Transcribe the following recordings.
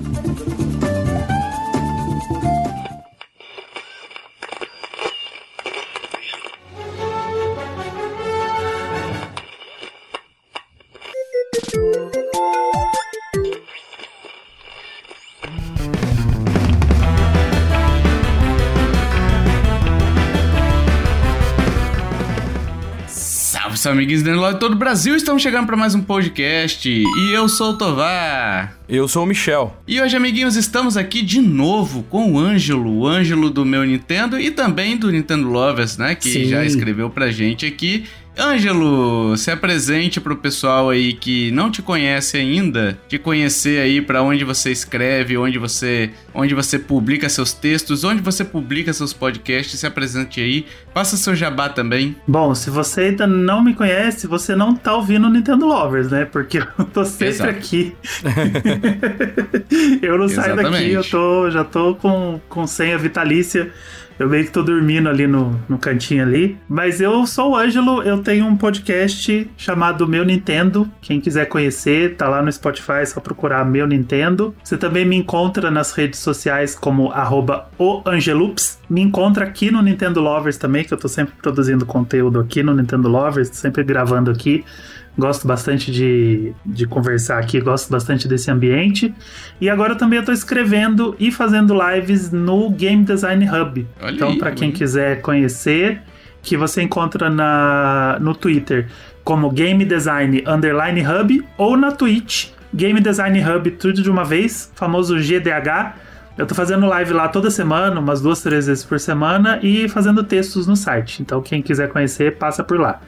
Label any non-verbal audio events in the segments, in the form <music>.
Thank you. Amiguinhos do de todo o Brasil, estamos chegando para mais um podcast e eu sou o Tovar. Eu sou o Michel. E hoje, amiguinhos, estamos aqui de novo com o Ângelo, o Ângelo do meu Nintendo e também do Nintendo Lovers, né, que Sim. já escreveu pra gente aqui Ângelo, se apresente pro pessoal aí que não te conhece ainda, te conhecer aí para onde você escreve, onde você, onde você publica seus textos, onde você publica seus podcasts, se apresente aí, faça seu jabá também. Bom, se você ainda não me conhece, você não tá ouvindo o Nintendo Lovers, né? Porque eu tô sempre Exato. aqui. <laughs> eu não saio daqui, eu tô, já tô com, com senha vitalícia eu meio que tô dormindo ali no, no cantinho ali. Mas eu sou o Ângelo, eu tenho um podcast chamado Meu Nintendo. Quem quiser conhecer, tá lá no Spotify, é só procurar Meu Nintendo. Você também me encontra nas redes sociais como arroba oangelups. Me encontra aqui no Nintendo Lovers também, que eu tô sempre produzindo conteúdo aqui no Nintendo Lovers, sempre gravando aqui. Gosto bastante de, de conversar aqui, gosto bastante desse ambiente. E agora também eu tô escrevendo e fazendo lives no Game Design Hub. Olha então, para quem quiser conhecer, que você encontra na, no Twitter como Game Design Underline Hub ou na Twitch Game Design Hub, tudo de uma vez, famoso GDH. Eu tô fazendo live lá toda semana, umas duas, três vezes por semana, e fazendo textos no site. Então, quem quiser conhecer, passa por lá.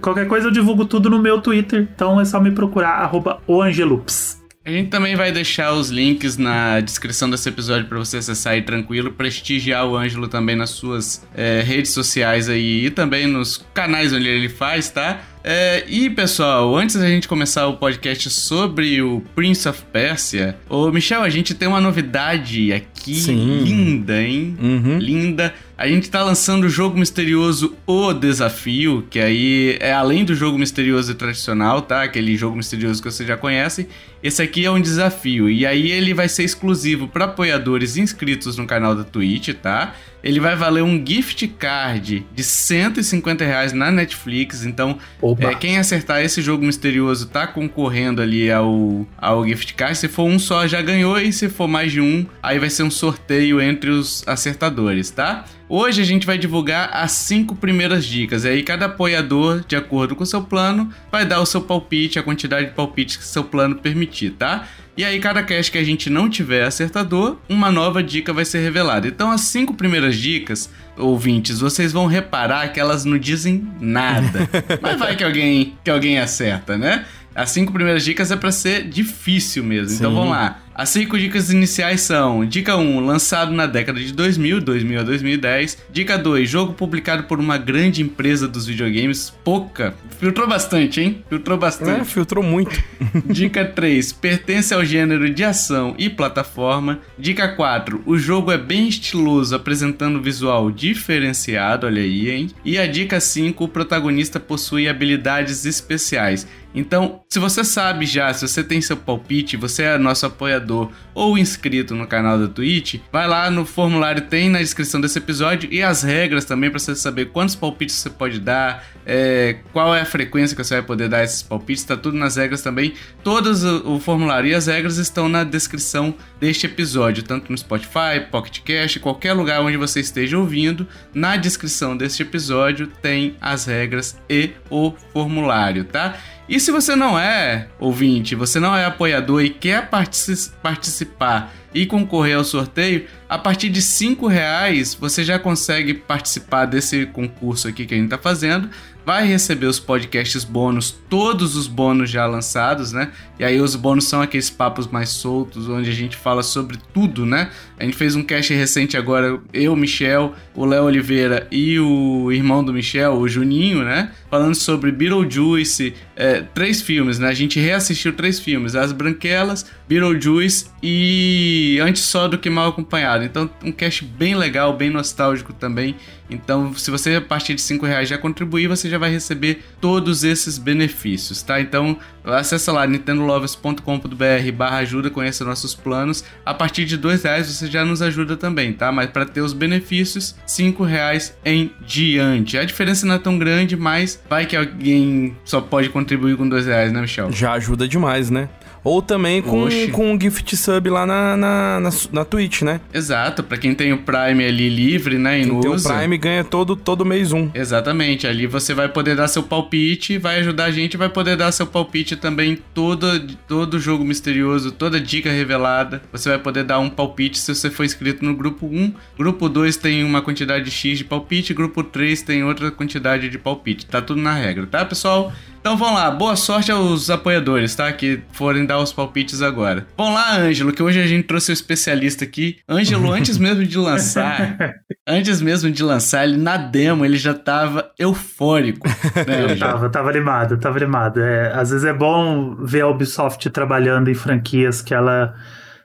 Qualquer coisa eu divulgo tudo no meu Twitter, então é só me procurar, arroba oangelups. A gente também vai deixar os links na descrição desse episódio para você acessar aí tranquilo, prestigiar o Ângelo também nas suas é, redes sociais aí e também nos canais onde ele faz, tá? É, e pessoal, antes da gente começar o podcast sobre o Prince of Persia, ô Michel, a gente tem uma novidade aqui Sim. linda, hein? Uhum. Linda. A gente tá lançando o jogo misterioso O Desafio, que aí é além do jogo misterioso tradicional, tá? Aquele jogo misterioso que você já conhece. Esse aqui é um desafio. E aí ele vai ser exclusivo para apoiadores inscritos no canal da Twitch, tá? Ele vai valer um gift card de 150 reais na Netflix. Então, é, quem acertar esse jogo misterioso tá concorrendo ali ao, ao gift card. Se for um só, já ganhou. E se for mais de um, aí vai ser um sorteio entre os acertadores, tá? Hoje a gente vai divulgar as cinco primeiras dicas. E aí cada apoiador, de acordo com o seu plano, vai dar o seu palpite, a quantidade de palpites que seu plano permitir, tá? E aí, cada cast que a gente não tiver acertador, uma nova dica vai ser revelada. Então, as cinco primeiras dicas, ouvintes, vocês vão reparar que elas não dizem nada. <laughs> Mas vai que alguém, que alguém acerta, né? As cinco primeiras dicas é para ser difícil mesmo. Sim. Então vamos lá. As cinco dicas iniciais são: Dica 1, lançado na década de 2000, 2000 a 2010. Dica 2, jogo publicado por uma grande empresa dos videogames, pouca. Filtrou bastante, hein? Filtrou bastante. É, filtrou muito. <laughs> Dica 3, pertence ao gênero de ação e plataforma. Dica 4, o jogo é bem estiloso, apresentando visual diferenciado, olha aí, hein? E a dica 5, o protagonista possui habilidades especiais. Então, se você sabe já, se você tem seu palpite, você é nosso apoiador ou inscrito no canal da Twitch, vai lá no formulário, tem na descrição desse episódio e as regras também para você saber quantos palpites você pode dar, é, qual é a frequência que você vai poder dar esses palpites, tá tudo nas regras também. Todos o, o formulário e as regras estão na descrição deste episódio, tanto no Spotify, Pocket Cast, qualquer lugar onde você esteja ouvindo. Na descrição deste episódio tem as regras e o formulário, tá? E se você não é ouvinte, você não é apoiador e quer partici participar e concorrer ao sorteio, a partir de cinco reais você já consegue participar desse concurso aqui que a gente está fazendo vai receber os podcasts bônus, todos os bônus já lançados, né? E aí os bônus são aqueles papos mais soltos, onde a gente fala sobre tudo, né? A gente fez um cast recente agora, eu, Michel, o Léo Oliveira e o irmão do Michel, o Juninho, né? Falando sobre Beetlejuice, é, três filmes, né? A gente reassistiu três filmes, As Branquelas, Beetlejuice e Antes Só do Que Mal Acompanhado. Então, um cast bem legal, bem nostálgico também Então, se você a partir de 5 reais já contribuir, você já vai receber todos esses benefícios, tá? Então, acessa lá nintendolovers.com.br barra ajuda, conheça nossos planos. A partir de 2 reais você já nos ajuda também, tá? Mas para ter os benefícios, 5 reais em diante. A diferença não é tão grande, mas vai que alguém só pode contribuir com 2 reais, né, Michel? Já ajuda demais, né? Ou também com, com um gift sub lá na, na, na, na Twitch, né? Exato, para quem tem o Prime ali livre, né? E quem tem usa. o Prime ganha todo, todo mês um. Exatamente, ali você vai poder dar seu palpite, vai ajudar a gente, vai poder dar seu palpite também todo, todo jogo misterioso, toda dica revelada. Você vai poder dar um palpite se você for inscrito no grupo 1. Grupo 2 tem uma quantidade X de palpite, grupo 3 tem outra quantidade de palpite. Tá tudo na regra, tá, pessoal? Então vamos lá, boa sorte aos apoiadores, tá? Que forem dar os palpites agora. Vamos lá, Ângelo, que hoje a gente trouxe o um especialista aqui. Ângelo, <laughs> antes mesmo de lançar, antes mesmo de lançar, ele na demo, ele já tava eufórico. Né, eu tava, tava animado, tava animado. É, às vezes é bom ver a Ubisoft trabalhando em franquias que ela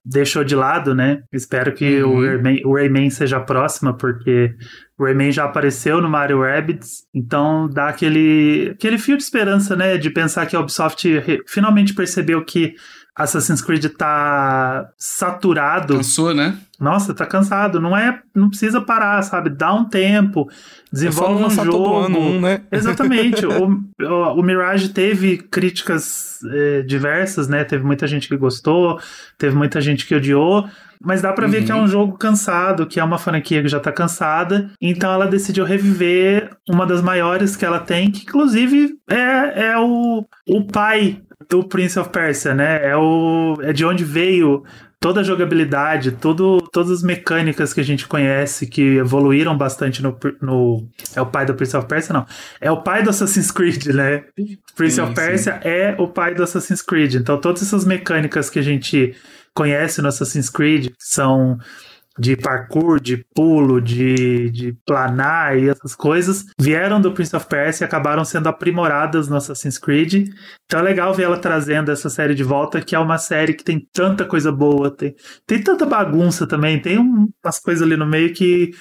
deixou de lado, né? Espero que uhum. o, Rayman, o Rayman seja a próxima, porque o Rayman já apareceu no Mario Rabbids, então dá aquele, aquele fio de esperança, né? De pensar que a Ubisoft finalmente percebeu que Assassin's Creed tá saturado. Cansou, né? Nossa, tá cansado. Não é, não precisa parar, sabe? Dá um tempo, desenvolve é um jogo. Todo ano, um, né? <laughs> Exatamente. o, o, o, Mirage teve críticas eh, diversas, né? Teve muita gente que gostou, teve muita gente que odiou. Mas dá para uhum. ver que é um uhum. jogo cansado, que é uma franquia que já tá cansada. Então ela decidiu reviver uma das maiores que ela tem, que inclusive é, é o, o pai do Prince of Persia, né? É, o, é de onde veio toda a jogabilidade, todo, todas as mecânicas que a gente conhece que evoluíram bastante no, no. É o pai do Prince of Persia, não. É o pai do Assassin's Creed, né? Prince sim, of Persia sim. é o pai do Assassin's Creed. Então, todas essas mecânicas que a gente conhece no Assassin's Creed, que são de parkour, de pulo, de, de planar e essas coisas, vieram do Prince of Persia e acabaram sendo aprimoradas no Assassin's Creed. Então é legal ver ela trazendo essa série de volta, que é uma série que tem tanta coisa boa, tem, tem tanta bagunça também, tem umas coisas ali no meio que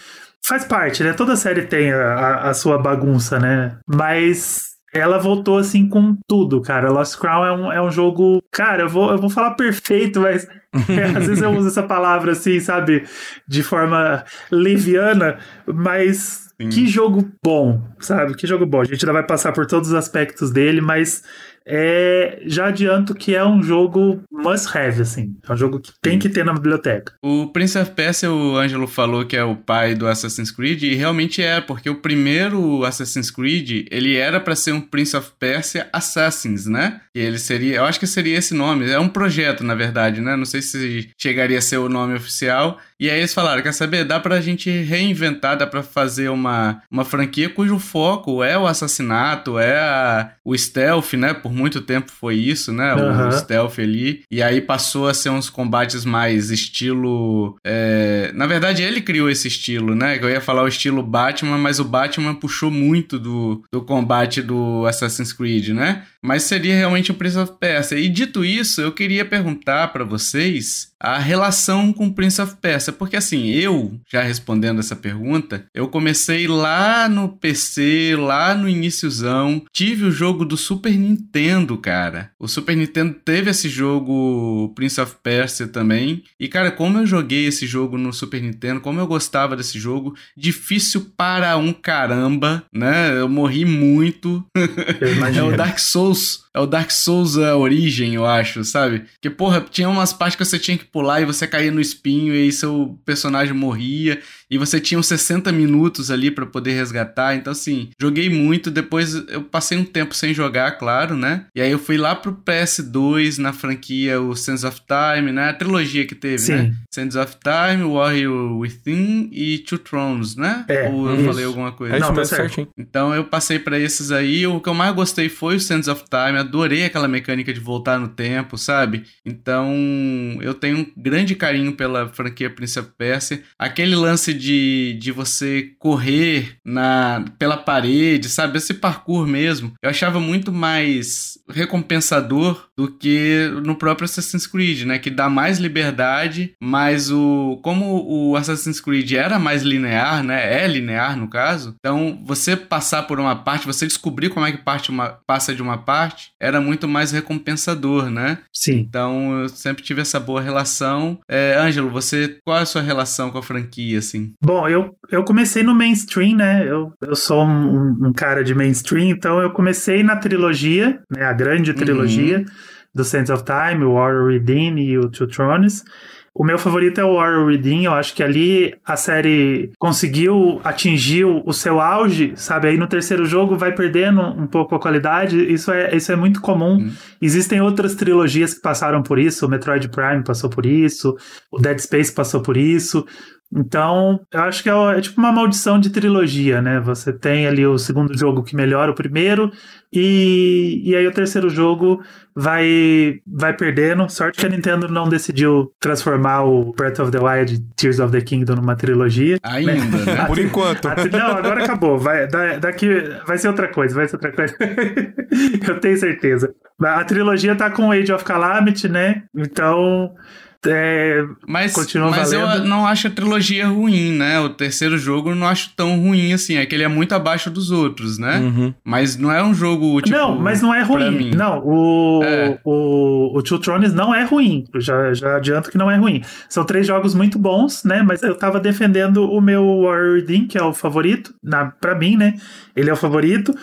faz parte, né? Toda série tem a, a sua bagunça, né? Mas ela voltou assim com tudo, cara. Lost Crown é um, é um jogo. Cara, eu vou, eu vou falar perfeito, mas <laughs> às vezes eu uso essa palavra assim, sabe? De forma leviana, mas Sim. que jogo bom, sabe? Que jogo bom. A gente ainda vai passar por todos os aspectos dele, mas é, já adianto que é um jogo must have, assim. É um jogo que tem que ter na biblioteca. O Prince of Persia, o Ângelo falou que é o pai do Assassin's Creed, e realmente é, porque o primeiro Assassin's Creed, ele era para ser um Prince of Persia Assassins, né? E ele seria, eu acho que seria esse nome. É um projeto, na verdade, né? Não sei se chegaria a ser o nome oficial. E aí eles falaram, quer saber, dá pra gente reinventar, dá pra fazer uma, uma franquia cujo foco é o assassinato, é a, o stealth, né? Por muito tempo foi isso, né? Uhum. O stealth ali. E aí passou a ser uns combates mais estilo. É... Na verdade, ele criou esse estilo, né? Eu ia falar o estilo Batman, mas o Batman puxou muito do, do combate do Assassin's Creed, né? Mas seria realmente um Prince of Persia. E dito isso, eu queria perguntar para vocês a relação com Prince of Persia, porque assim, eu, já respondendo essa pergunta, eu comecei lá no PC, lá no iníciozão, tive o jogo do Super Nintendo, cara. O Super Nintendo teve esse jogo Prince of Persia também, e cara, como eu joguei esse jogo no Super Nintendo, como eu gostava desse jogo, difícil para um caramba, né? Eu morri muito. <laughs> é o Dark Souls é o Dark Souls a origem, eu acho, sabe? Que, porra, tinha umas partes que você tinha que pular e você caía no espinho e aí seu personagem morria e você tinha uns 60 minutos ali para poder resgatar. Então, assim, joguei muito. Depois eu passei um tempo sem jogar, claro, né? E aí eu fui lá pro PS2 na franquia o Sense of Time, né? A trilogia que teve, Sim. né? Sense of Time, Warrior Within e Two Thrones, né? É, Ou eu isso. falei alguma coisa? É Não, tá certo. Então eu passei para esses aí. O que eu mais gostei foi o Sense of Time Time, adorei aquela mecânica de voltar no tempo, sabe? Então, eu tenho um grande carinho pela franquia Prince of Persia. Aquele lance de, de você correr na pela parede, sabe? Esse parkour mesmo, eu achava muito mais recompensador do que no próprio Assassin's Creed, né? Que dá mais liberdade, mas o como o Assassin's Creed era mais linear, né? É linear no caso. Então, você passar por uma parte, você descobrir como é que parte uma, passa de uma parte, era muito mais recompensador, né? Sim. Então, eu sempre tive essa boa relação. É, Ângelo, você, qual é a sua relação com a franquia, assim? Bom, eu, eu comecei no mainstream, né? Eu, eu sou um, um cara de mainstream, então eu comecei na trilogia, né? A grande trilogia. Uhum. Do Sands of Time, o Warrior Within e o Two Thrones. O meu favorito é o Warrior Within, eu acho que ali a série conseguiu atingir o seu auge, sabe? Aí no terceiro jogo vai perdendo um pouco a qualidade, isso é, isso é muito comum. Hum. Existem outras trilogias que passaram por isso, o Metroid Prime passou por isso, o Dead Space passou por isso, então, eu acho que é, é, tipo uma maldição de trilogia, né? Você tem ali o segundo jogo que melhora o primeiro, e, e aí o terceiro jogo vai, vai perdendo. Sorte que a Nintendo não decidiu transformar o Breath of the Wild Tears of the Kingdom numa trilogia. Ainda, né? né? <laughs> Por enquanto. A, não, agora acabou. Vai, daqui vai ser outra coisa, vai ser outra coisa. <laughs> eu tenho certeza. A trilogia tá com Age of Calamity, né? Então é, mas mas eu não acho a trilogia ruim, né? O terceiro jogo eu não acho tão ruim assim. É que ele é muito abaixo dos outros, né? Uhum. Mas não é um jogo tipo. Não, mas não é ruim. Não, o, é. o, o Two Thrones não é ruim. já, já adianto que não é ruim. São três jogos muito bons, né? Mas eu tava defendendo o meu Warrior Dean, que é o favorito, na, pra mim, né? Ele é o favorito.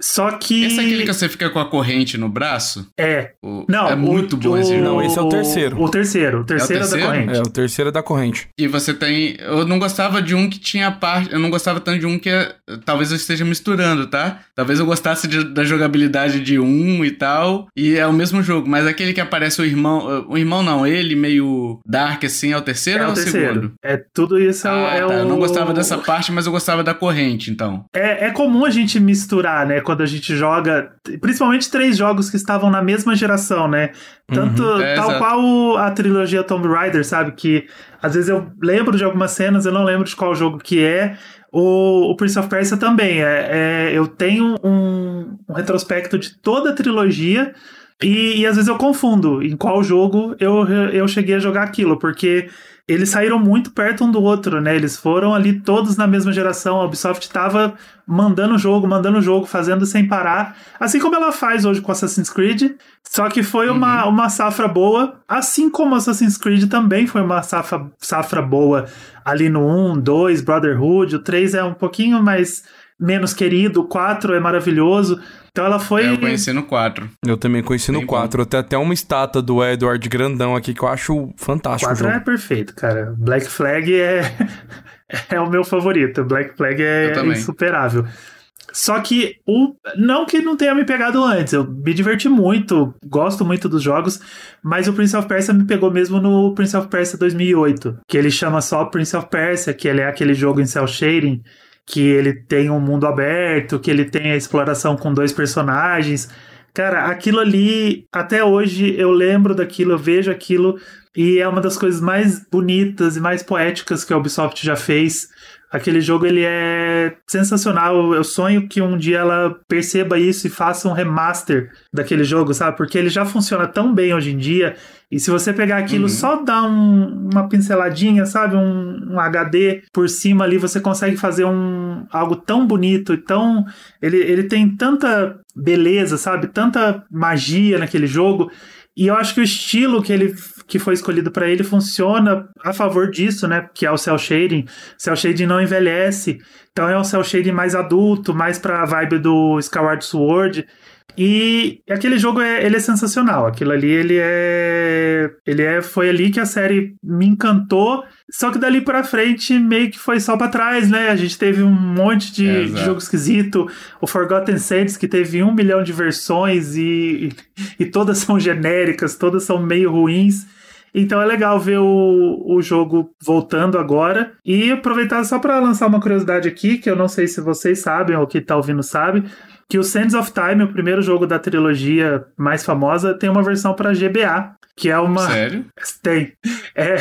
Só que. Esse é aquele que você fica com a corrente no braço? É. O... Não, é muito o, bom esse jogo. Não, esse é o terceiro. O terceiro. O terceiro, é, o terceiro da corrente. É, o terceiro é da corrente. E você tem. Eu não gostava de um que tinha parte. Eu não gostava tanto de um que. É... Talvez eu esteja misturando, tá? Talvez eu gostasse de, da jogabilidade de um e tal. E é o mesmo jogo. Mas aquele que aparece o irmão. O irmão não, ele meio dark assim, é o terceiro é ou é o terceiro. segundo? É tudo isso ah, é, tá. o. Eu não gostava dessa parte, mas eu gostava da corrente, então. É, é comum a gente misturar, né? Quando a gente joga joga, principalmente três jogos que estavam na mesma geração, né? Tanto uhum, é, tal exato. qual a trilogia Tomb Raider, sabe? Que às vezes eu lembro de algumas cenas, eu não lembro de qual jogo que é. O, o Prince of Persia também. É, é eu tenho um, um retrospecto de toda a trilogia. E, e, às vezes eu confundo em qual jogo eu, eu cheguei a jogar aquilo, porque eles saíram muito perto um do outro, né? Eles foram ali todos na mesma geração. A Ubisoft estava mandando jogo, mandando jogo, fazendo sem parar. Assim como ela faz hoje com Assassin's Creed. Só que foi uhum. uma, uma safra boa. Assim como Assassin's Creed também foi uma safra, safra boa ali no 1, 2, Brotherhood. O 3 é um pouquinho mais menos querido. O 4 é maravilhoso. Então ela foi. É, eu conheci no 4. Eu também conheci Bem no 4. Bom. Tem até uma estátua do Edward Grandão aqui que eu acho fantástico. O 4 é perfeito, cara. Black Flag é, <laughs> é o meu favorito. Black Flag é insuperável. Só que o não que não tenha me pegado antes, eu me diverti muito, gosto muito dos jogos, mas o Prince of Persia me pegou mesmo no Prince of Persia 2008, que ele chama só Prince of Persia, que ele é aquele jogo em cel shading que ele tem um mundo aberto, que ele tem a exploração com dois personagens. Cara, aquilo ali, até hoje eu lembro daquilo, eu vejo aquilo, e é uma das coisas mais bonitas e mais poéticas que a Ubisoft já fez. Aquele jogo ele é sensacional. Eu sonho que um dia ela perceba isso e faça um remaster daquele jogo, sabe? Porque ele já funciona tão bem hoje em dia. E se você pegar aquilo, uhum. só dar um, uma pinceladinha, sabe? Um, um, HD por cima ali, você consegue fazer um algo tão bonito e tão. Ele, ele tem tanta beleza, sabe? Tanta magia naquele jogo. E eu acho que o estilo que ele que foi escolhido para ele funciona a favor disso, né? Que é o cel shading. Cel shading não envelhece, então é um cel shading mais adulto, mais para a vibe do Skyward Sword. E aquele jogo é, ele é sensacional. Aquilo ali ele é, ele é, foi ali que a série me encantou. Só que dali para frente meio que foi só para trás, né? A gente teve um monte de, é, de, jogo esquisito. O Forgotten Sands que teve um milhão de versões e, e, e todas são genéricas, todas são meio ruins. Então é legal ver o, o jogo voltando agora. E aproveitar só para lançar uma curiosidade aqui, que eu não sei se vocês sabem ou quem tá ouvindo sabe. Que o Sands of Time, o primeiro jogo da trilogia mais famosa, tem uma versão para GBA, que é uma. Sério? Tem. É,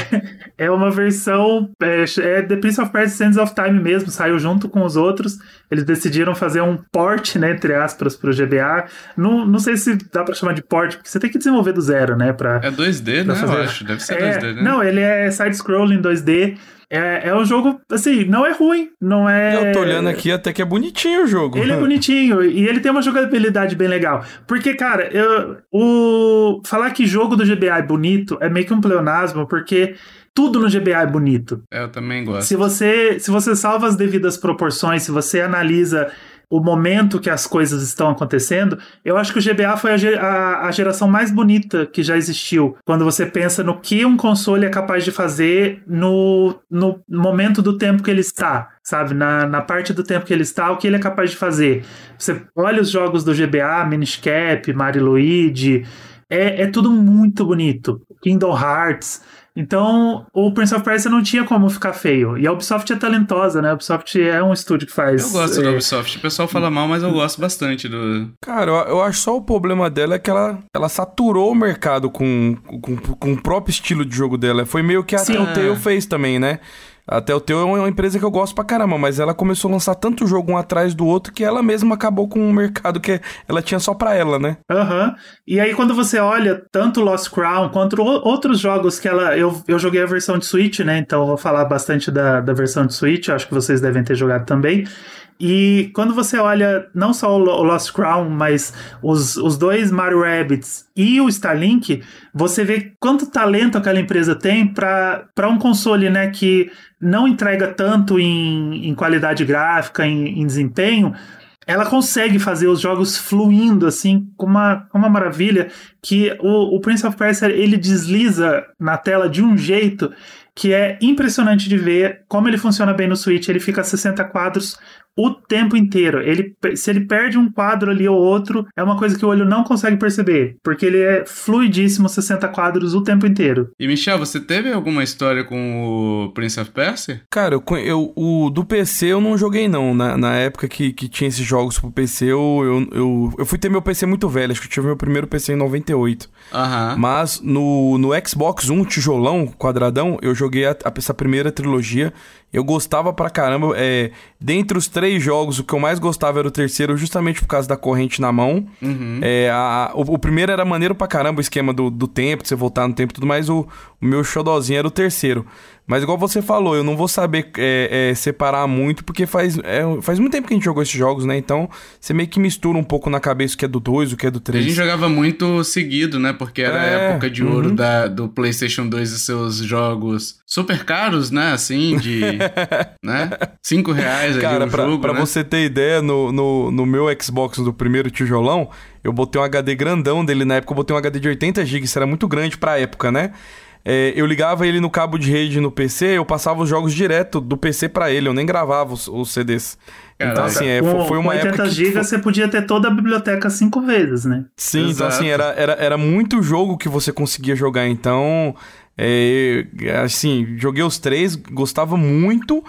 é uma versão. É, é The Prince of Persia Sands of Time mesmo, saiu junto com os outros. Eles decidiram fazer um port, né, entre aspas, pro GBA. Não, não sei se dá pra chamar de port, porque você tem que desenvolver do zero, né? Pra, é 2D, né? Fazer... Eu acho. Deve ser é, 2D, né? Não, ele é side-scrolling 2D. É, é um jogo, assim, não é ruim, não é... Eu tô olhando aqui até que é bonitinho o jogo. Ele é bonitinho e ele tem uma jogabilidade bem legal. Porque, cara, eu, o... falar que jogo do GBA é bonito é meio que um pleonasmo, porque tudo no GBA é bonito. É, eu também gosto. Se você, se você salva as devidas proporções, se você analisa o momento que as coisas estão acontecendo, eu acho que o GBA foi a, a, a, geração mais bonita que já existiu. Quando você pensa no que um console é capaz de fazer no, no momento do tempo que ele está, sabe? Na, na parte do tempo que ele está, o que ele é capaz de fazer. Você olha os jogos do GBA, Minish Cap, Mario Luigi, é, é tudo muito bonito. Kingdom Hearts. Então, o Prince of Persia não tinha como ficar feio. E a Ubisoft é talentosa, né? A Ubisoft é um estúdio que faz. Eu gosto é... da Ubisoft. O pessoal fala mal, mas eu gosto bastante do. Cara, eu, eu acho só o problema dela é que ela, ela saturou o mercado com, com, com o próprio estilo de jogo dela. Foi meio que a Telltale fez também, né? Até o teu é uma empresa que eu gosto pra caramba, mas ela começou a lançar tanto jogo um atrás do outro que ela mesma acabou com um mercado que ela tinha só pra ela, né? Aham. Uhum. E aí, quando você olha tanto Lost Crown quanto outros jogos que ela. Eu, eu joguei a versão de Switch, né? Então vou falar bastante da, da versão de Switch, acho que vocês devem ter jogado também. E quando você olha não só o Lost Crown, mas os, os dois Mario Rabbits e o Starlink, você vê quanto talento aquela empresa tem para um console né, que não entrega tanto em, em qualidade gráfica, em, em desempenho, ela consegue fazer os jogos fluindo assim com uma, uma maravilha que o, o Prince of Persia ele desliza na tela de um jeito que é impressionante de ver como ele funciona bem no Switch. Ele fica a 60 quadros o tempo inteiro. Ele, se ele perde um quadro ali ou outro, é uma coisa que o olho não consegue perceber, porque ele é fluidíssimo 60 quadros o tempo inteiro. E Michel, você teve alguma história com o Prince of Persia? Cara, eu, eu o do PC eu não joguei não. Na, na época que, que tinha esses jogos pro PC, eu, eu, eu, eu fui ter meu PC muito velho, acho que eu tive meu primeiro PC em 98. Aham. Mas no, no Xbox 1, tijolão, quadradão, eu joguei a, a, essa primeira trilogia eu gostava pra caramba. É, dentre os três jogos, o que eu mais gostava era o terceiro, justamente por causa da corrente na mão. Uhum. É, a, o, o, primeiro era maneiro pra caramba, o esquema do, do tempo, de você voltar no tempo e tudo mais. O, o meu xodozinho era o terceiro. Mas igual você falou, eu não vou saber é, é, separar muito, porque faz, é, faz muito tempo que a gente jogou esses jogos, né? Então, você meio que mistura um pouco na cabeça o que é do 2, o que é do 3. A gente jogava muito seguido, né? Porque era a é, época de ouro uhum. da, do PlayStation 2 e seus jogos super caros, né? Assim, de. <laughs> né? Cinco reais Cara, ali pra, jogo, pra né? você ter ideia, no, no, no meu Xbox do primeiro tijolão, eu botei um HD grandão dele. Na época eu botei um HD de 80 GB, isso era muito grande pra época, né? É, eu ligava ele no cabo de rede no PC, eu passava os jogos direto do PC para ele, eu nem gravava os, os CDs. Caraca. Então, assim, é, com, foi uma com 80 GB você podia ter toda a biblioteca cinco vezes, né? Sim, Exato. então assim, era, era, era muito jogo que você conseguia jogar. Então, é, assim, joguei os três, gostava muito.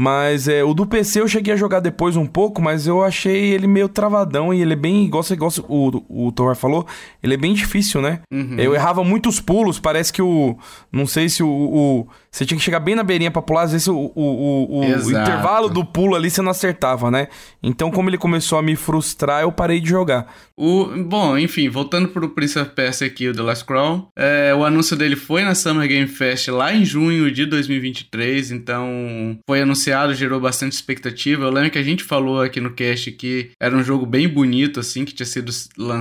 Mas é, o do PC eu cheguei a jogar depois um pouco, mas eu achei ele meio travadão e ele é bem, igual, igual o, o Thor falou, ele é bem difícil, né? Uhum. Eu errava muitos pulos, parece que o. Não sei se o, o você tinha que chegar bem na beirinha pra pular, às vezes o, o, o, o intervalo do pulo ali você não acertava, né? Então, como ele começou a me frustrar, eu parei de jogar. O, bom, enfim, voltando pro Prince of Persia aqui, o The Last Crown, é, o anúncio dele foi na Summer Game Fest lá em junho de 2023, então foi anunciado, gerou bastante expectativa. Eu lembro que a gente falou aqui no cast que era um jogo bem bonito, assim, que tinha sido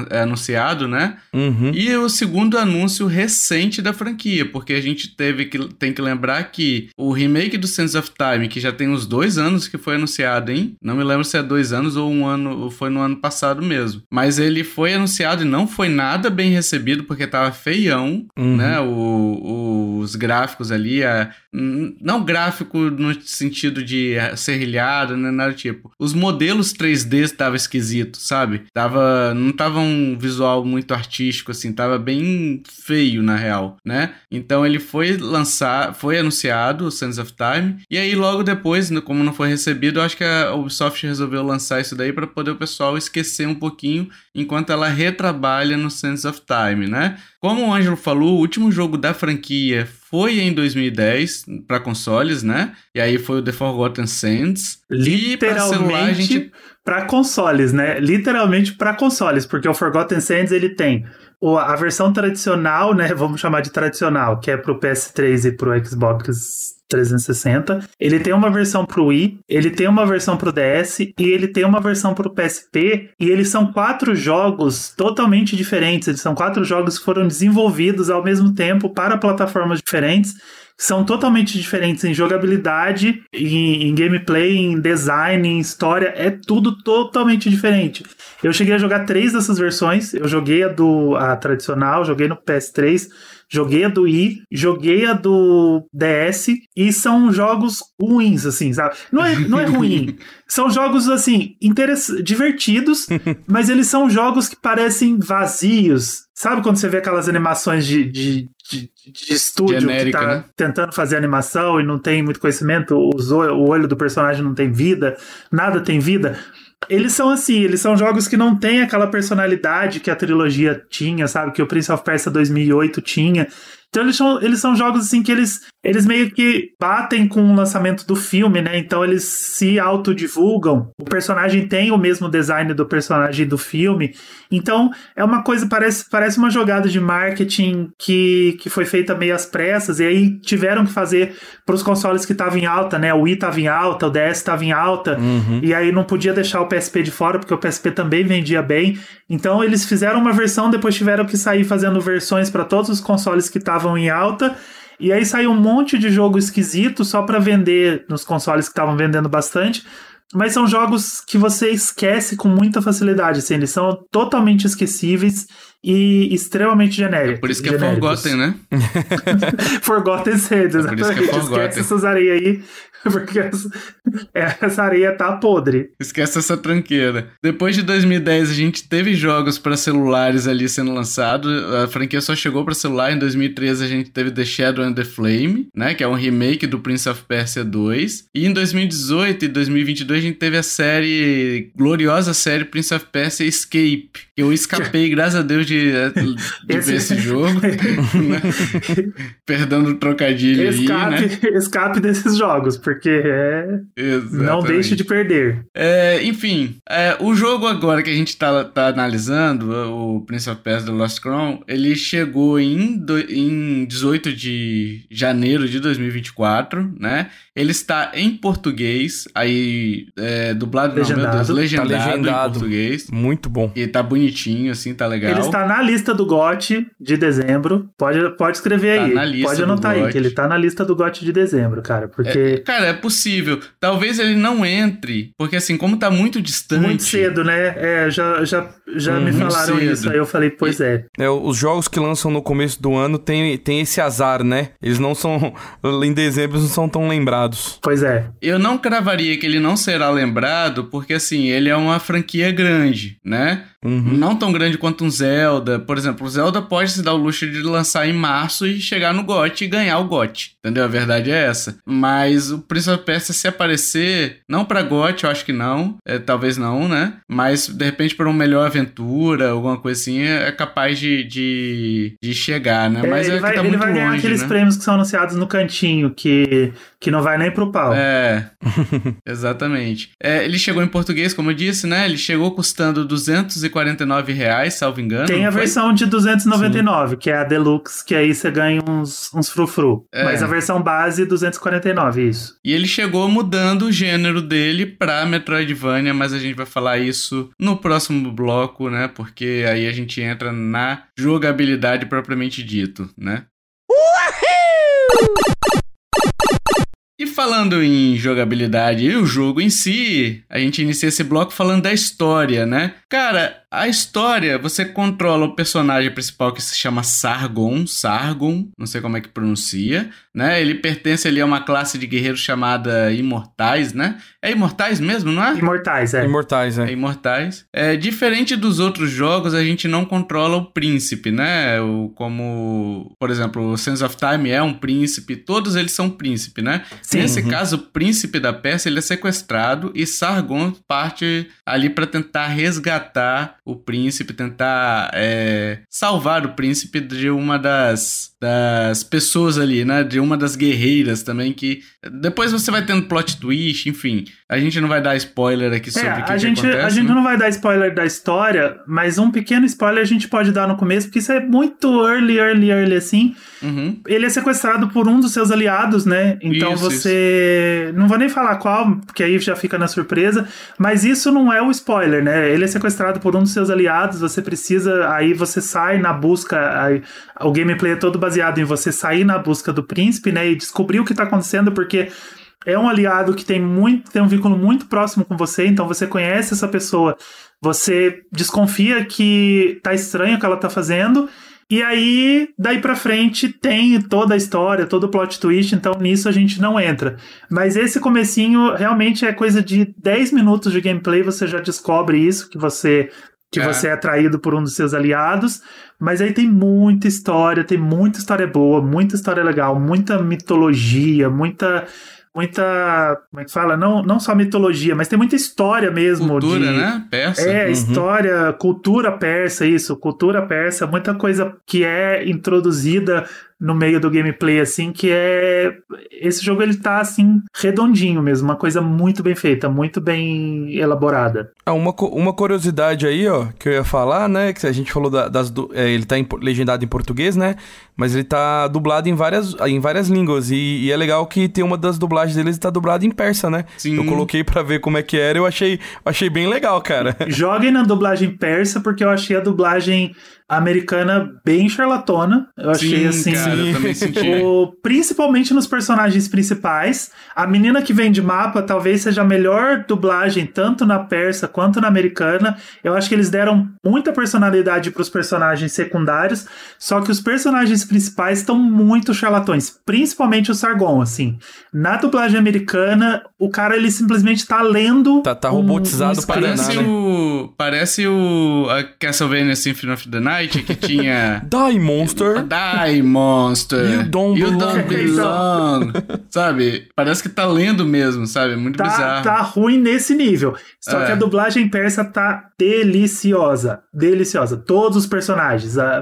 é, anunciado, né? Uhum. E o segundo anúncio recente da franquia, porque a gente teve que, tem que lembrar lembrar que o remake do Sense of Time, que já tem uns dois anos que foi anunciado, hein? Não me lembro se é dois anos ou um ano, ou foi no ano passado mesmo. Mas ele foi anunciado e não foi nada bem recebido porque tava feião, uhum. né? O, os gráficos ali, a, não gráfico no sentido sentido de serrilhado, né? Nada tipo. Os modelos 3D estavam esquisitos, sabe? Tava, não tava um visual muito artístico, assim, tava bem feio, na real, né? Então ele foi lançar, foi anunciado, o Sands of Time, e aí logo depois, como não foi recebido, eu acho que a Ubisoft resolveu lançar isso daí para poder o pessoal esquecer um pouquinho enquanto ela retrabalha no Sands of Time, né? Como o Ângelo falou, o último jogo da franquia foi em 2010 para consoles, né? E aí foi o The Forgotten Sands. Literalmente para consoles, né? Literalmente para consoles, porque o Forgotten Sands ele tem a versão tradicional, né? Vamos chamar de tradicional, que é pro PS3 e pro Xbox 360. Ele tem uma versão pro Wii, ele tem uma versão pro DS e ele tem uma versão pro PSP. E eles são quatro jogos totalmente diferentes. Eles são quatro jogos que foram desenvolvidos ao mesmo tempo para plataformas diferentes são totalmente diferentes em jogabilidade, em, em, gameplay, em design, em história, é tudo totalmente diferente. Eu cheguei a jogar três dessas versões, eu joguei a do a tradicional, joguei no PS3, Joguei a do Wii, joguei a do DS e são jogos ruins, assim, sabe? Não é, não é <laughs> ruim. são jogos, assim, divertidos, <laughs> mas eles são jogos que parecem vazios. Sabe quando você vê aquelas animações de, de, de, de estúdio Genérica, que tá né? tentando fazer animação e não tem muito conhecimento, o olho do personagem não tem vida, nada tem vida? Eles são assim, eles são jogos que não têm aquela personalidade que a trilogia tinha, sabe? Que o Prince of Persia 2008 tinha. Então eles são, eles são jogos assim que eles, eles meio que batem com o lançamento do filme, né? Então eles se autodivulgam. O personagem tem o mesmo design do personagem do filme. Então é uma coisa, parece, parece uma jogada de marketing que, que foi feita meio às pressas. E aí tiveram que fazer para os consoles que estavam em alta, né? O Wii estava em alta, o DS estava em alta. Uhum. E aí não podia deixar o PSP de fora, porque o PSP também vendia bem. Então eles fizeram uma versão, depois tiveram que sair fazendo versões para todos os consoles que estavam em alta. E aí saiu um monte de jogo esquisito só para vender nos consoles que estavam vendendo bastante. Mas são jogos que você esquece com muita facilidade, assim, eles são totalmente esquecíveis e extremamente genéricos. É por isso que genéricos. é Forgotten, né? forgotten Sands, exatamente. É por isso que é Forgotten. <laughs> Esquece essas areias aí <laughs> Porque essa areia tá podre. Esquece essa tranqueira. Depois de 2010, a gente teve jogos para celulares ali sendo lançados. A franquia só chegou para celular. Em 2013, a gente teve The Shadow and the Flame, né? Que é um remake do Prince of Persia 2. E em 2018 e 2022, a gente teve a série, gloriosa série Prince of Persia Escape. Eu escapei, graças a Deus, de, de esse... ver esse jogo. né? <laughs> Perdão o trocadilho escape, aí, né? Escape desses jogos, porque é. Exatamente. Não deixe de perder. É, enfim, é, o jogo agora que a gente tá, tá analisando, o Prince of Persia The Lost Crown, ele chegou em, do, em 18 de janeiro de 2024, né? Ele está em português, aí é, dublado, legendado. não, meu Deus, legendado, tá legendado em português. Muito bom. E tá bonitinho, assim, tá legal. Ele está na lista do GOT de dezembro. Pode, pode escrever tá aí. pode anotar aí, que ele tá na lista do GOT de dezembro, cara, porque... É, cara, é possível. Talvez ele não entre, porque assim, como tá muito distante. Muito cedo, né? É, já, já, já hum, me falaram isso. Aí eu falei, pois é. é. Os jogos que lançam no começo do ano tem, tem esse azar, né? Eles não são. <laughs> Em dezembro não são tão lembrados. Pois é. Eu não cravaria que ele não será lembrado, porque assim, ele é uma franquia grande, né? Uhum. Não tão grande quanto um Zelda. Por exemplo, o Zelda pode se dar o luxo de lançar em março e chegar no GOT e ganhar o GOT. Entendeu? A verdade é essa. Mas o Prince of Persia, se aparecer, não pra GOT, eu acho que não. É, talvez não, né? Mas de repente para uma melhor aventura, alguma coisa assim, é capaz de, de, de chegar, né? É, Mas ele é vai, tá ele vai ganhar longe, aqueles né? prêmios que são anunciados no cantinho, que, que não vai nem pro pau. É, <laughs> exatamente. É, ele chegou em português, como eu disse, né? Ele chegou custando 249 reais, salvo engano. Tem a foi? versão de 299, Sim. que é a Deluxe, que aí você ganha uns, uns frufru. É. Mas a versão base, 249, isso. E ele chegou mudando o gênero dele pra Metroidvania, mas a gente vai falar isso no próximo bloco, né? Porque aí a gente entra na jogabilidade propriamente dito, né? Uhul! E falando em jogabilidade e o jogo em si, a gente inicia esse bloco falando da história, né? Cara, A história, você controla o personagem principal que se chama Sargon, Sargon, não sei como é que pronuncia, né? Ele pertence ali a uma classe de guerreiros chamada Imortais, né? É Imortais mesmo, não é? Imortais, é. Imortais, é. É Imortais. É, diferente dos outros jogos, a gente não controla o príncipe, né? O, como, por exemplo, o Sense of Time é um príncipe, todos eles são príncipe, né? Sim. Nesse Uhum. caso, o príncipe da Pérsia, ele é sequestrado e Sargon parte ali para tentar resgatar o príncipe, tentar é, salvar o príncipe de uma das, das pessoas ali, né? De uma das guerreiras também, que depois você vai tendo plot twist, enfim. A gente não vai dar spoiler aqui sobre É, o que, a, que acontece. a gente né? não vai dar spoiler da história, mas um pequeno spoiler a gente pode dar no começo, porque isso é muito early, early, early assim. Uhum. Ele é sequestrado por um dos seus aliados, né? Então Isso, você. Não vou nem falar qual, porque aí já fica na surpresa. Mas isso não é o spoiler, né? Ele é sequestrado por um dos seus aliados. Você precisa. Aí você sai na busca. Aí, o gameplay é todo baseado em você sair na busca do príncipe, né? E descobrir o que tá acontecendo, porque. É um aliado que tem muito, tem um vínculo muito próximo com você, então você conhece essa pessoa, você desconfia que tá estranho o que ela tá fazendo, e aí, daí pra frente, tem toda a história, todo o plot twist, então nisso a gente não entra. Mas esse comecinho realmente é coisa de 10 minutos de gameplay, você já descobre isso, que você que É. você é atraído por um dos seus aliados, mas aí tem muita história, tem muita história boa, muita história legal, muita mitologia, muita muita, como é que fala? Não, não só mitologia, mas tem muita história mesmo Cultura, de né? Persa. é, Uhum. história, cultura persa, isso, cultura persa, muita coisa que é introduzida no meio do gameplay, assim, que é. Esse jogo ele tá assim, redondinho mesmo, uma coisa muito bem feita, muito bem elaborada. Ah, uma, uma curiosidade aí, ó, que eu ia falar, né? Que a gente falou da- das. du- é, ele tá em legendado em português, né? Mas ele tá dublado em várias, em várias línguas. E, e é legal que tem uma das dublagens deles tá dublada em persa, né? Sim. Eu coloquei pra ver como é que era eu achei, achei bem legal, cara. Joguem na dublagem persa, porque eu achei a dublagem americana bem charlatona. Eu achei Sim, assim. cara, eu também senti. O- principalmente nos personagens principais. A menina que vem de mapa talvez seja a melhor dublagem, tanto na persa quanto na americana. Eu acho que eles deram muita personalidade para os personagens secundários, só que os personagens principais estão muito charlatões, principalmente o Sargon, assim. Na dublagem americana, o cara ele simplesmente tá lendo. Tá- tá um- robotizado um pra script. danar, Parece né? o. Parece o. A Castlevania Symphony of the Night, que tinha. <laughs> Die Monster. Die Monster. You don't belong. belong. sabe? Parece que tá lendo mesmo, sabe? Muito Tá, bizarro. tá ruim nesse nível. Só É. que a dublagem persa tá deliciosa. Deliciosa. Todos os personagens. A-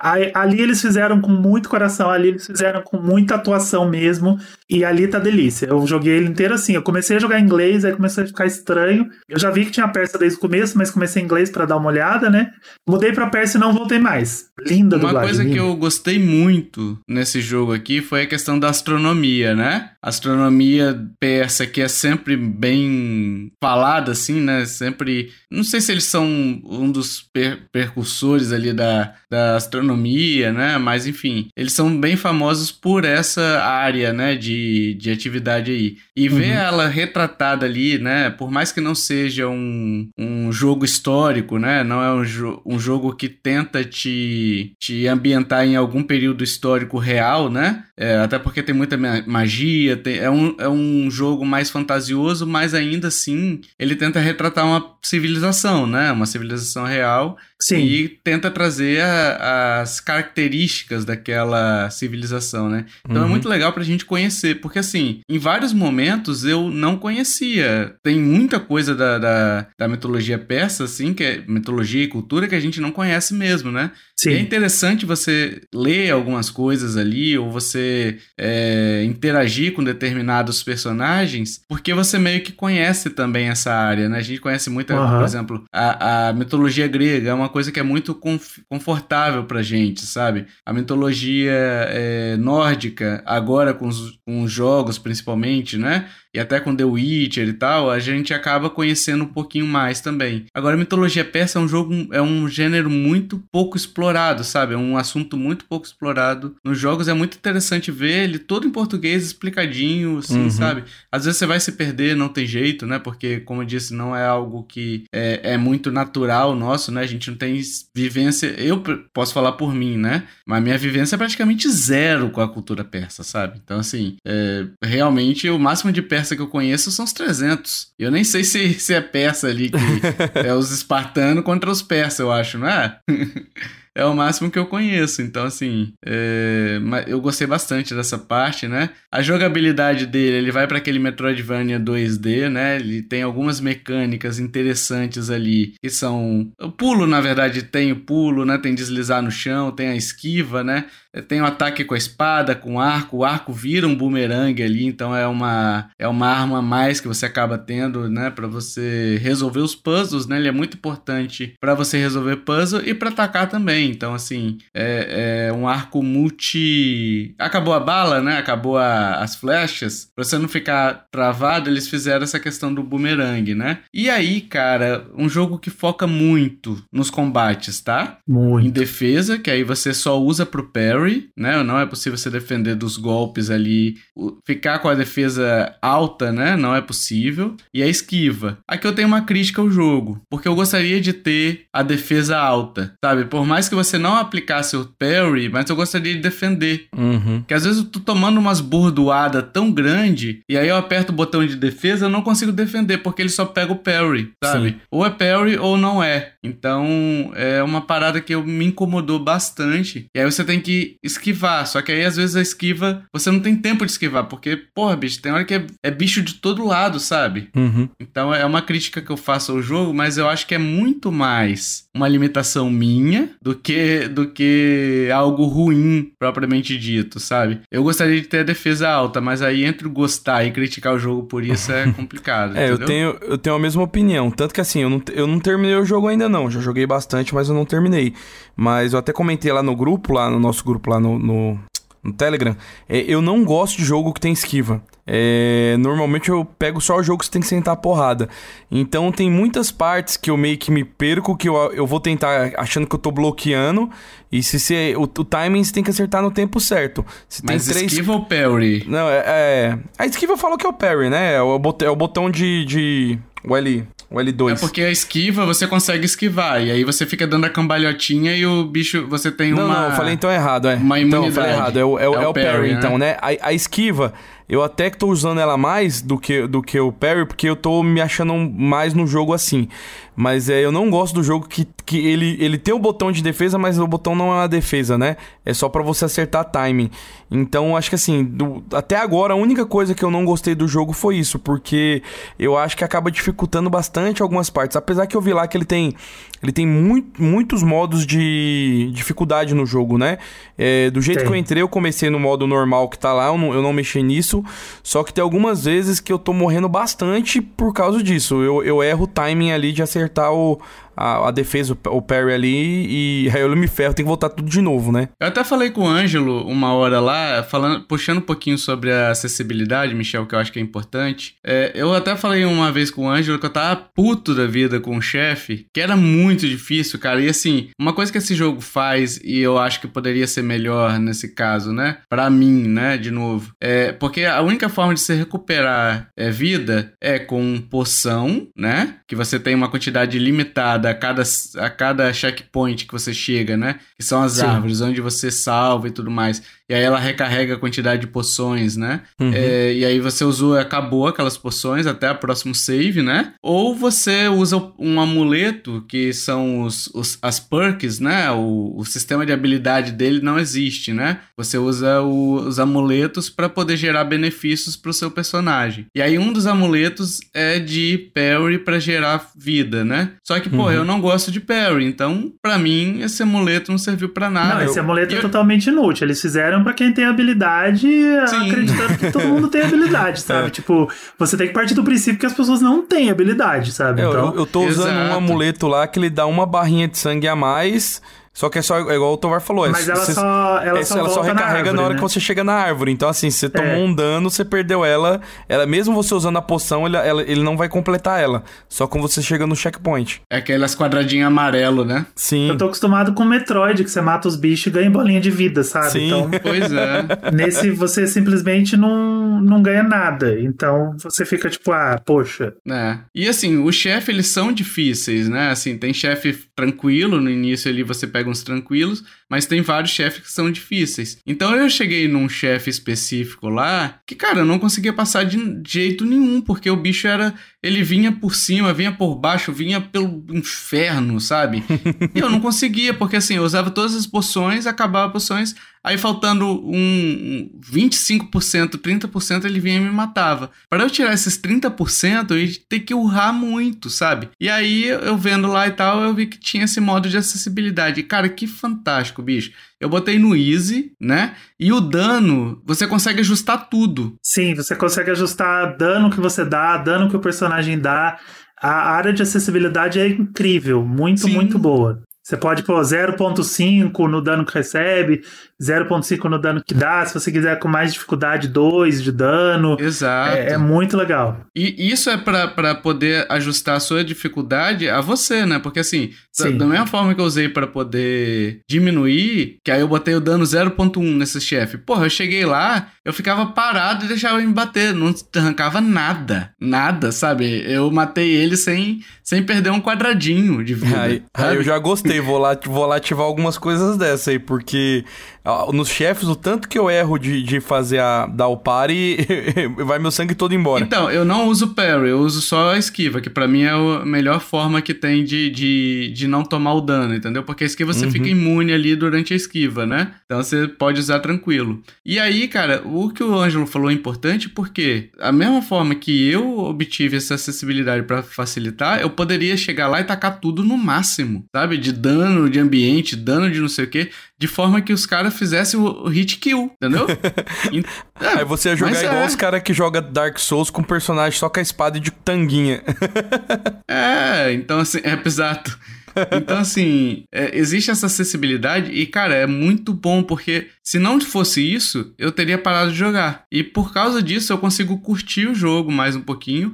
a- ali eles fizeram com muito coração, ali eles fizeram com muita atuação mesmo. E ali tá delícia. Eu joguei ele inteiro assim. Eu comecei a jogar em inglês, aí começou a ficar estranho. Eu já vi que tinha persa desde o começo, mas comecei em inglês pra dar uma olhada, né? Mudei pra persa e não voltei mais. Linda Uma dublagem. coisa que eu gostei muito nesse jogo aqui foi a questão da astronomia, né? Astronomia persa, que é sempre bem falada, assim, né? Sempre. Não sei se eles são um dos per- percursores ali da, da astronomia, né? Mas enfim, eles são bem famosos por essa área, né? De, de atividade aí. E ver ela retratada ali, né? Por mais que não seja um, um jogo histórico, né? Não é um, jo um jogo que tenta te, te ambientar em algum período histórico real, né? É, até porque tem muita ma- magia, tem- é, um, é um jogo mais fantasioso, mas ainda assim ele tenta retratar uma civilização, né? Uma civilização real Sim. e tenta trazer a- as características daquela civilização, né? Então é Uhum. muito legal pra gente conhecer, porque assim, em vários momentos eu não conhecia. Tem muita coisa da, da, da mitologia persa, assim, que é mitologia e cultura que a gente não conhece mesmo, né? Sim. E é interessante você ler algumas coisas ali, ou você é, interagir com determinados personagens, porque você meio que conhece também essa área, né? A gente conhece muito, Aham. por exemplo, a, a mitologia grega, é uma coisa que é muito conf- confortável pra gente, sabe? A mitologia é, nórdica, agora com os, com os jogos principalmente, né? E até com The Witcher e tal, a gente acaba conhecendo um pouquinho mais também. Agora, a mitologia persa é um jogo, é um gênero muito pouco explorado explorado, sabe? É um assunto muito pouco explorado. Nos jogos é muito interessante ver ele todo em português, explicadinho, assim, uhum. sabe? Às vezes você vai se perder, não tem jeito, né? Porque, como eu disse, não é algo que é, é muito natural nosso, né? A gente não tem vivência. Eu posso falar por mim, né? Mas minha vivência é praticamente zero com a cultura persa, sabe? Então, assim, é, realmente o máximo de persa que eu conheço são os 300. Eu nem sei se, se é persa ali, que <laughs> é os espartanos contra os persas, eu acho, não é? <laughs> é o máximo que eu conheço. Então, assim, é... eu gostei bastante dessa parte, né? A jogabilidade dele, ele vai para aquele Metroidvania 2D, né? Ele tem algumas mecânicas interessantes ali, que são... O pulo, na verdade, tem o pulo, né? Tem deslizar no chão, tem a esquiva, né? Tem o ataque com a espada, com o arco. O arco vira um boomerang ali, então é uma, é uma arma a mais que você acaba tendo, né? para você resolver os puzzles, né? Ele é muito importante para você resolver puzzle e para atacar também. Então, assim, é, é, um arco multi. Acabou a bala, né? Acabou a, as flechas. Pra você não ficar travado, eles fizeram essa questão do boomerang, né? E aí, cara, um jogo que foca muito nos combates, tá? Muito. Em defesa, que aí você só usa pro parry, né? Não é possível você defender dos golpes ali. Ficar com a defesa alta, né? Não é possível. E a esquiva. Aqui eu tenho uma crítica ao jogo, porque eu gostaria de ter a defesa alta, sabe? Por mais que que você não aplicasse o parry, mas eu gostaria de defender. Uhum. Que às vezes eu tô tomando umas burdoadas tão grande e aí eu aperto o botão de defesa eu não consigo defender, porque ele só pega o parry, sabe? Sim. Ou é parry ou não é. Então é uma parada que eu, me incomodou bastante. E aí você tem que esquivar. Só que aí às vezes a esquiva, você não tem tempo de esquivar, porque, porra, bicho, tem hora que é, é bicho de todo lado, sabe? Uhum. Então é uma crítica que eu faço ao jogo, mas eu acho que é muito mais uma limitação minha do que, do que algo ruim propriamente dito, sabe? Eu gostaria de ter a defesa alta, mas aí entre gostar e criticar o jogo por isso é <laughs> complicado. é, eu tenho, eu tenho a mesma opinião. Tanto que assim, eu não, eu não terminei o jogo ainda não. Já joguei bastante, mas eu não terminei. Mas eu até comentei lá no grupo, lá no nosso grupo lá no, no no Telegram, é, eu não gosto de jogo que tem esquiva. É, normalmente eu pego só o jogo que você tem que sentar a porrada. Então tem muitas partes que eu meio que me perco, que eu, eu vou tentar achando que eu tô bloqueando. E se você. O, o timing você tem que acertar no tempo certo. Se Mas tem três... esquiva ou parry? Não, é, é. A esquiva falou que é o parry, né? É o, botão, é o botão de. de... O L. O L2. É porque a esquiva você consegue esquivar. E aí você fica dando a cambalhotinha e o bicho. Você tem não, uma. Não, eu falei então errado, é. Uma imunidade. Então, falei errado. É o, é, é, é o parry, parry né? então, né? A, a esquiva eu até que tô usando ela mais do que, do que o parry, porque eu tô me achando mais no jogo assim. Mas é, eu não gosto do jogo que, que ele, ele tem o botão de defesa, mas o botão não é uma defesa, né? É só para você acertar timing. Então, acho que assim, do, até agora a única coisa que eu não gostei do jogo foi isso, porque eu acho que acaba dificultando bastante algumas partes. Apesar que eu vi lá que ele tem, ele tem muito, muitos modos de dificuldade no jogo, né? É, do jeito que eu entrei, eu comecei no modo normal que tá lá, eu não, eu não mexi nisso. Só que tem algumas vezes que eu tô morrendo bastante por causa disso. Eu, eu erro o timing ali de acertar acertar o, a, a, defesa, o parry ali, e aí eu me ferro, tem que voltar tudo de novo, né? Eu até falei com o Ângelo uma hora lá, falando, puxando um pouquinho sobre a acessibilidade, Michel, que eu acho que é importante. É, eu até falei uma vez com o Ângelo que eu tava puto da vida com o chefe, que era muito difícil, cara. E assim, uma coisa que esse jogo faz, e eu acho que poderia ser melhor nesse caso, né? Pra mim, né? De novo. É, porque a única forma de se recuperar é, vida é com poção, né? Que você tem uma quantidade limitada a cada, a cada checkpoint que você chega, né? Que são as Sim. árvores, onde você salva e tudo mais. E aí ela recarrega a quantidade de poções, né? Uhum. É, e aí você usou, acabou aquelas poções até o próximo save, né? Ou você usa um amuleto, que são os, os as perks, né? O, o, sistema de habilidade dele não existe, né? Você usa o, os amuletos para poder gerar benefícios para o seu personagem. E aí um dos amuletos é de parry para gerar vida, né? Só que, pô, uhum. eu não gosto de parry, então para mim esse amuleto não serviu para nada. Não, esse amuleto eu... é totalmente inútil. Eles fizeram fizeram para quem tem habilidade, Sim. acreditando que todo mundo tem habilidade, <laughs> sabe? É. Tipo, você tem que partir do princípio que as pessoas não têm habilidade, sabe? É, então, eu, eu tô usando Exato. um amuleto lá que ele dá uma barrinha de sangue a mais Só que é só é igual o Tovar falou. Mas é, ela cê, só, ela é, só, ela só recarrega na, árvore, na hora né? que você chega na árvore. Então, assim, você tomou É. um dano, você perdeu ela. ela mesmo você usando a poção, ele, ela- ele não vai completar ela. Só quando você chega no checkpoint. É aquelas quadradinhas amarelo, né? Sim. Eu tô acostumado com Metroid, que você mata os bichos e ganha bolinha de vida, sabe? Sim. Então, <laughs> Pois é. nesse você simplesmente não, não ganha nada. Então você fica tipo, ah, poxa. É. E assim, os chefes, eles são difíceis, né? Assim, tem chefe tranquilo, no início ali você pega uns tranquilos, mas tem vários chefes que são difíceis. Então eu cheguei num chefe específico lá, que, cara, eu não conseguia passar de jeito nenhum, porque o bicho era. Ele vinha por cima, vinha por baixo, vinha pelo inferno, sabe? <laughs> e eu não conseguia, porque assim, eu usava todas as poções, acabava poções, aí faltando um um 25%, 30%, ele vinha e me matava. Para eu tirar esses 30%, eu ia ter que urrar muito, sabe? E aí, eu vendo lá e tal, eu vi que tinha esse modo de acessibilidade. Cara, que fantástico, bicho. Eu botei no Easy, né? E o dano, você consegue ajustar tudo. Sim, você consegue ajustar dano que você dá, dano que o personagem dá. A área de acessibilidade é incrível, muito, Sim. muito boa. Você pode pôr 0.5 no dano que recebe, 0.5 no dano que dá. Se você quiser com mais dificuldade, 2 de dano. Exato. É, é muito legal. E isso é pra pra poder ajustar a sua dificuldade a você, né? Porque assim, da, Sim. da mesma forma que eu usei pra poder diminuir, que aí eu botei o dano 0.1 nesse chefe. Porra, eu cheguei lá, eu ficava parado e deixava ele me bater, não arrancava nada. Nada, sabe? Eu matei ele sem, sem perder um quadradinho de vida. Aí, aí eu já gostei, vou lá, vou lá ativar algumas coisas dessa aí, porque nos chefes, o tanto que eu erro de, de fazer a dar o pare, <laughs> vai meu sangue todo embora. Então, eu não uso parry, eu uso só a esquiva, que pra mim é a melhor forma que tem de, de, de não tomar o dano, entendeu? Porque a esquiva você Uhum. fica imune ali durante a esquiva, né? Então você pode usar tranquilo. E aí, cara, o que o Ângelo falou é importante porque a mesma forma que eu obtive essa acessibilidade pra facilitar, eu poderia chegar lá e tacar tudo no máximo, sabe? De dano de ambiente, dano de não sei o quê, de forma que os caras fizessem o hit kill, entendeu? <laughs> É, Aí você ia jogar igual é. os caras que joga Dark Souls com personagem só com a espada de tanguinha. <laughs> É, então assim, é exato. Então, assim, é, existe essa acessibilidade e, cara, é muito bom, porque se não fosse isso, eu teria parado de jogar. E por causa disso, eu consigo curtir o jogo mais um pouquinho.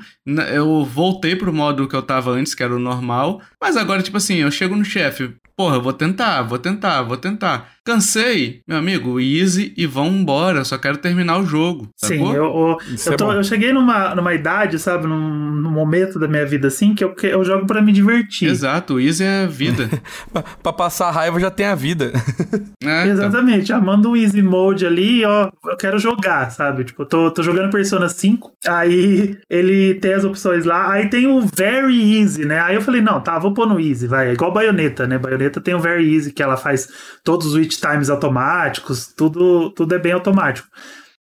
Eu voltei pro modo que eu tava antes, que era o normal. Mas agora, tipo assim, eu chego no chefe, porra, eu vou tentar, vou tentar, vou tentar. Cansei, meu amigo, easy e vambora, eu só quero terminar o jogo. Sim, eu, eu, eu, é tô- bom. eu cheguei numa, numa idade, sabe, num, num momento da minha vida assim, que eu, eu jogo pra me divertir. Exato, o easy é vida. <laughs> pra, pra passar raiva já tem a vida. né? <laughs> Então, Exatamente, ah, manda um easy mode ali, ó, eu quero jogar, sabe? Tipo, eu tô, tô jogando Persona 5, aí ele tem as opções lá, aí tem o Very Easy, né? Aí eu falei, não, tá, vou pôr no Easy, vai. É igual Bayonetta, né? Bayonetta tem o Very Easy, que ela faz todos os witch times automáticos, tudo, tudo é bem automático.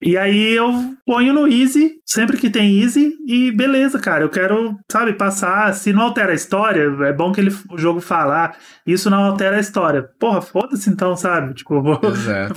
E aí eu ponho no Easy, sempre que tem Easy, e beleza, cara, eu quero, sabe, passar. Se não altera a história, é bom que ele, o jogo falar, isso não altera a história. Porra, foda-se então, sabe? <laughs> Tipo, eu vou,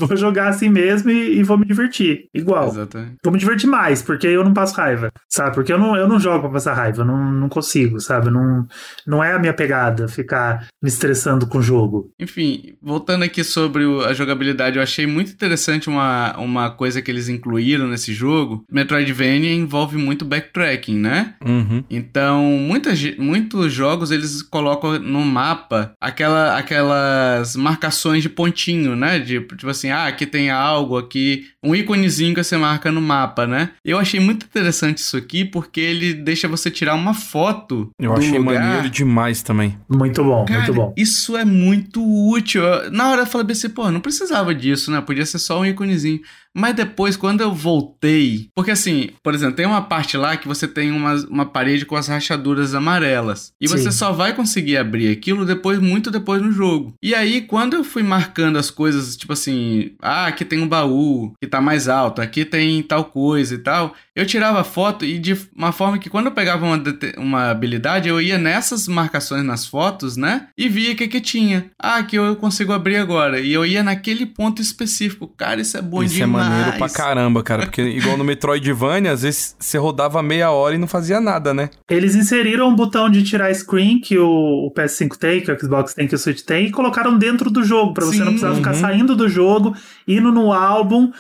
vou jogar assim mesmo e, e vou me divertir. Igual. Exatamente. Vou me divertir mais, porque eu não passo raiva, sabe? Porque eu não, eu não jogo pra passar raiva, eu não, não consigo, sabe? Não, não é a minha pegada ficar me estressando com o jogo. Enfim, voltando aqui sobre a jogabilidade, eu achei muito interessante uma, uma coisa que eles incluíram nesse jogo. Metroidvania envolve muito backtracking, né? Uhum. Então, muitas, muitos jogos eles colocam no mapa aquela, aquelas marcações de pontinho, né? De, tipo assim, ah, aqui tem algo, aqui. Um íconezinho que você marca no mapa, né? Eu achei muito interessante isso aqui porque ele deixa você tirar uma foto. Eu do achei lugar. maneiro demais também. Muito bom, Cara, muito bom. Isso é muito útil. Eu- Na hora eu falei assim, pô, não precisava disso, né? Podia ser só um íconezinho. Mas depois, quando eu voltei. Porque assim, por exemplo, tem uma parte lá que você tem uma, uma parede com as rachaduras amarelas. E você Sim. só vai conseguir abrir aquilo depois, muito depois no jogo. E aí, quando eu fui marcando as coisas, tipo assim, ah, aqui tem um baú que tá mais alto, aqui tem tal coisa e tal. Eu tirava foto e de uma forma que quando eu pegava uma, uma habilidade, eu ia nessas marcações nas fotos, né? E via o que que tinha. Ah, que eu consigo abrir agora. E eu ia naquele ponto específico. Cara, isso é bom Isso é demais, maneiro pra caramba, cara. Porque igual no Metroidvania, às vezes você rodava meia hora e não fazia nada, né? Eles inseriram um botão de tirar screen que o, o PS5 tem, que o Xbox tem, que o Switch tem, e colocaram dentro do jogo, pra você não precisar uhum. ficar saindo do jogo, indo no álbum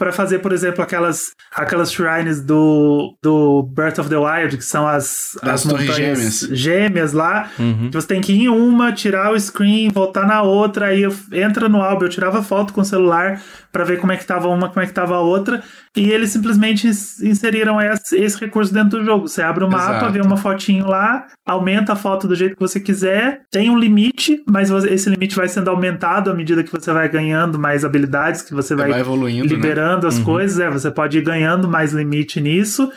para fazer, por exemplo, aquelas, aquelas shrines do, do Breath of the Wild, que são as, as, as montanhas gêmeas. gêmeas lá. Uhum. Você tem que ir em uma, tirar o screen, voltar na outra, aí entra no álbum. Eu tirava foto com o celular para ver como é que tava uma, como é que tava a outra. E eles simplesmente inseriram esse, esse recurso dentro do jogo. Você abre o mapa, Exato. vê uma fotinho lá, aumenta a foto do jeito que você quiser. Tem um limite, mas esse limite vai sendo aumentado à medida que você vai ganhando mais habilidades, que você vai vai, evoluindo, né? liberando né? As uhum. coisas, é, você pode ir ganhando mais limite nisso.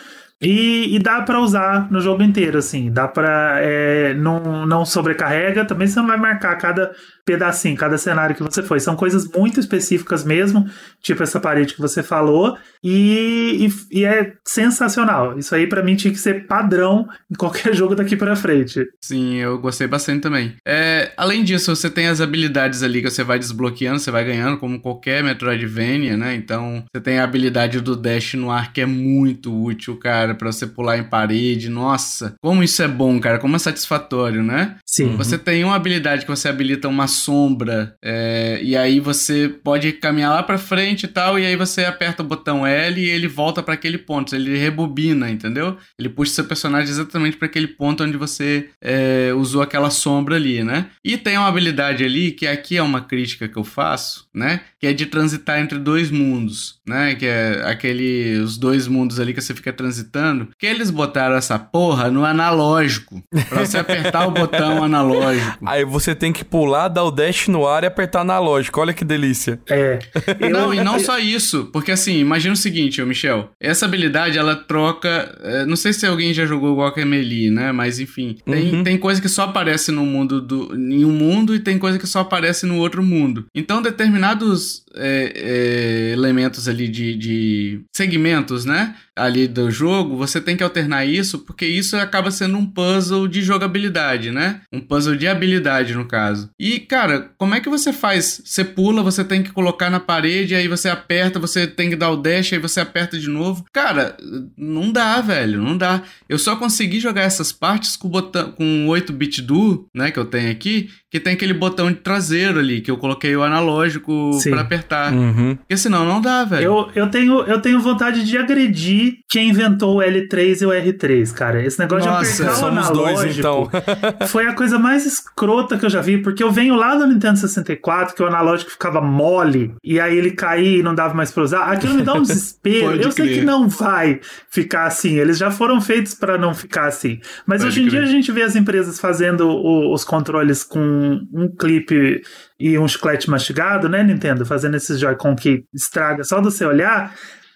E, e, dá para usar no jogo inteiro, assim. Dá para é, não, não sobrecarrega. Também você não vai marcar cada pedacinho, cada cenário que você foi. São coisas muito específicas mesmo, tipo essa parede que você falou, e, e, e é sensacional. Isso aí para mim tinha que ser padrão em qualquer <laughs> jogo daqui para frente. Sim, eu gostei bastante também. É, além disso, você tem as habilidades ali que você vai desbloqueando, você vai ganhando, como qualquer Metroidvania, né? Então, você tem a habilidade do dash no ar que é muito útil, cara, para você pular em parede. Nossa, como isso é bom, cara, como é satisfatório, né? Sim. Você tem uma habilidade que você habilita uma sombra. É, e aí você pode caminhar lá pra frente e tal, e aí você aperta o botão L e ele volta para aquele ponto. Ele rebobina, entendeu? Ele puxa seu personagem exatamente para aquele ponto onde você é, usou aquela sombra ali, né? E tem uma habilidade ali, que aqui é uma crítica que eu faço, né? Que é de transitar entre dois mundos, né? Que é aquele. os dois mundos ali que você fica transitando. Que eles botaram essa porra no analógico. Pra você apertar o botão analógico. Aí você tem que pular da dar o dash no ar e apertar analógico. Olha que delícia. É. Eu... Não, e não só isso. Porque assim, imagina o seguinte, ô Michel. Essa habilidade, ela troca. É, não sei se alguém já jogou Guacamelee, né? Mas enfim. Tem, uhum. tem coisa que só aparece no mundo do. em um mundo e tem coisa que só aparece no outro mundo. Então, determinados é, é, elementos ali de, de segmentos, né? Ali do jogo, você tem que alternar isso, porque isso acaba sendo um puzzle de jogabilidade, né? Um puzzle de habilidade, no caso. E, cara, como é que você faz? Você pula, você tem que colocar na parede, aí você aperta, você tem que dar o dash, aí você aperta de novo. Cara, não dá, velho, não dá. Eu só consegui jogar essas partes com o botão, com 8-bit do, né, que eu tenho aqui, que tem aquele botão de traseiro ali, que eu coloquei o analógico para apertar. Uhum. Porque senão não dá, velho. Eu, eu, tenho, eu tenho vontade de agredir quem inventou o L3 e o R3, cara. Esse negócio Nossa, de apertar o analógico dois, então. <laughs> foi a coisa mais escrota que eu já vi, porque eu venho lá do Nintendo 64, que o analógico ficava mole, e aí ele caía e não dava mais pra usar. Aquilo me dá um <laughs> desespero. eu sei que não vai ficar assim, eles já foram feitos para não ficar assim. Mas Pode hoje em crer. dia a gente vê as empresas fazendo o, os controles com um, clipe e um chiclete mastigado, né, Nintendo? Fazendo esses Joy-Con que estraga só do seu olhar.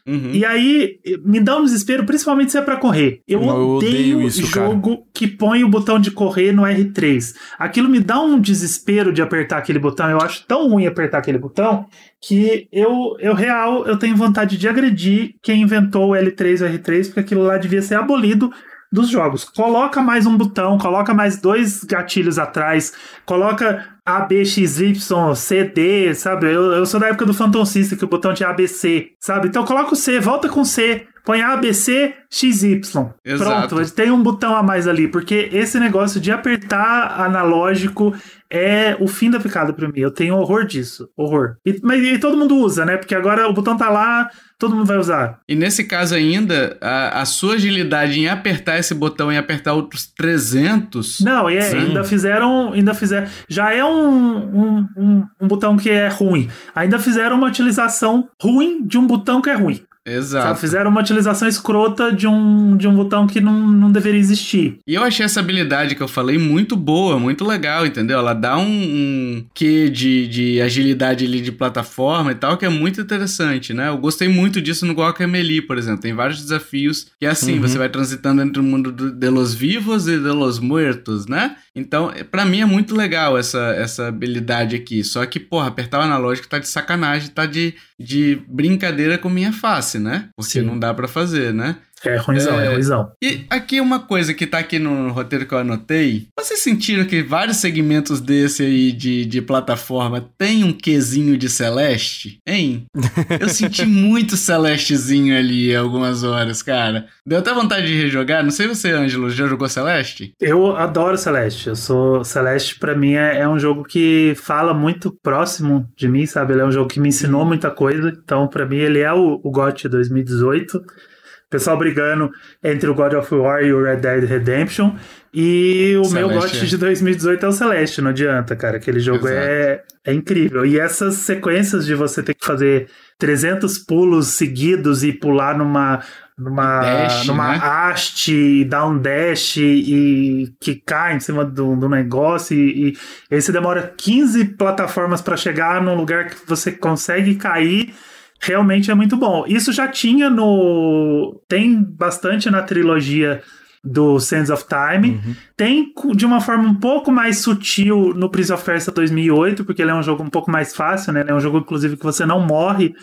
Uhum. E aí me dá um desespero, principalmente se é para correr. Eu, eu odeio, odeio isso, jogo cara. que põe o botão de correr no R3. Aquilo me dá um desespero de apertar aquele botão. Eu acho tão ruim apertar aquele botão que eu, eu real, eu tenho vontade de agredir quem inventou o L3 e o R3, porque aquilo lá devia ser abolido dos jogos. Coloca mais um botão, coloca mais dois gatilhos atrás, coloca A, B, X, Y, C, D, sabe? Eu, eu sou da época do Phantom System, que o botão tinha ABC, sabe? Então coloca o C, volta com C, põe A, B, C, X, Y. Exato. Pronto, tem um botão a mais ali, porque esse negócio de apertar analógico é o fim da picada pra mim. Eu tenho horror disso. Horror. E, mas e todo mundo usa, né? Porque agora o botão tá lá, todo mundo vai usar. E nesse caso ainda, a, a sua agilidade em apertar esse botão e apertar outros 300. Não, e é, ainda fizeram. Ainda fizeram. Já é um, um, um, um botão que é ruim. Ainda fizeram uma utilização ruim de um botão que é ruim. Exato. Sabe? Fizeram uma utilização escrota de um, de um botão que não, não deveria existir. E eu achei essa habilidade que eu falei muito boa, muito legal, entendeu? Ela dá um, um quê de, de agilidade ali de plataforma e tal, que é muito interessante, né? Eu gostei muito disso no Guacamelee, por exemplo. Tem vários desafios que é assim, uhum. você vai transitando entre o mundo de los vivos e de los muertos, né? Então, para mim é muito legal essa, essa habilidade aqui. Só que, porra, apertar o analógico tá de sacanagem, tá de, de brincadeira com minha face, né? Porque Sim. não dá para fazer, né? É ruimzão, é, é ruimzão. E aqui uma coisa que tá aqui no roteiro que eu anotei. Vocês sentiram que vários segmentos desse aí de, de plataforma tem um quesinho de Celeste? Hein? <laughs> Eu senti muito Celestezinho ali algumas horas, cara. Deu até vontade de rejogar. Não sei você, Ângelo, já jogou Celeste? Eu adoro Celeste. Eu sou. Celeste, para mim, é, é, um jogo que fala muito próximo de mim, sabe? Ele é um jogo que me ensinou muita coisa. Então, para mim, ele é o, o GOT 2018 pessoal brigando entre o God of War e o Red Dead Redemption. E o Celeste, meu GOT é. de 2018 é o Celeste, não adianta, cara. Aquele jogo é, é incrível. E essas sequências de você ter que fazer 300 pulos seguidos e pular numa numa, dash, numa né? haste, dar um dash e quicar em cima do, do negócio e, e aí você demora 15 plataformas para chegar num lugar que você consegue cair realmente é muito bom. Isso já tinha no. Tem bastante na trilogia do Sands of Time. Uhum. Tem de uma forma um pouco mais sutil no Prince of Persia 2008, porque ele é um jogo um pouco mais fácil, né? Ele é um jogo, inclusive, que você não morre.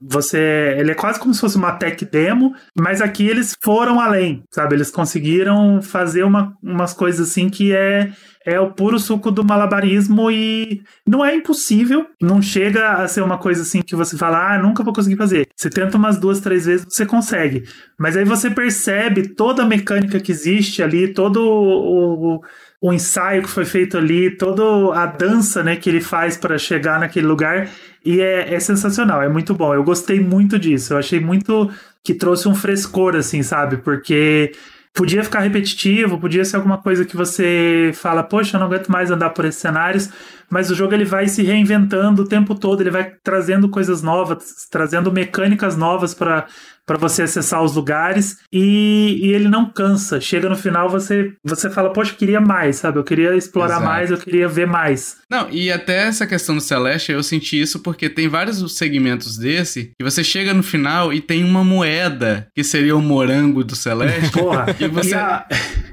Você, ele é quase como se fosse uma tech demo, mas aqui eles foram além, sabe? Eles conseguiram fazer uma, umas coisas assim que é é o puro suco do malabarismo e não é impossível, não chega a ser uma coisa assim que você fala, ah, nunca vou conseguir fazer. Você tenta umas duas, três vezes, você consegue. Mas aí você percebe toda a mecânica que existe ali, todo o, o, ensaio que foi feito ali, toda a dança né, que ele faz para chegar naquele lugar. E é, é sensacional, é muito bom. Eu gostei muito disso. Eu achei muito que trouxe um frescor, assim, sabe? Porque podia ficar repetitivo, podia ser alguma coisa que você fala, poxa, eu não aguento mais andar por esses cenários, mas o jogo ele vai se reinventando o tempo todo, ele vai trazendo coisas novas, trazendo mecânicas novas para para você acessar os lugares e, e, ele não cansa. Chega no final, você você fala, poxa, eu queria mais, sabe? Eu queria explorar Exato. mais, eu queria ver mais. Não, e até essa questão do Celeste, eu senti isso porque tem vários segmentos desse que você chega no final e tem uma moeda que seria o morango do Celeste. Porra, e você, e, a...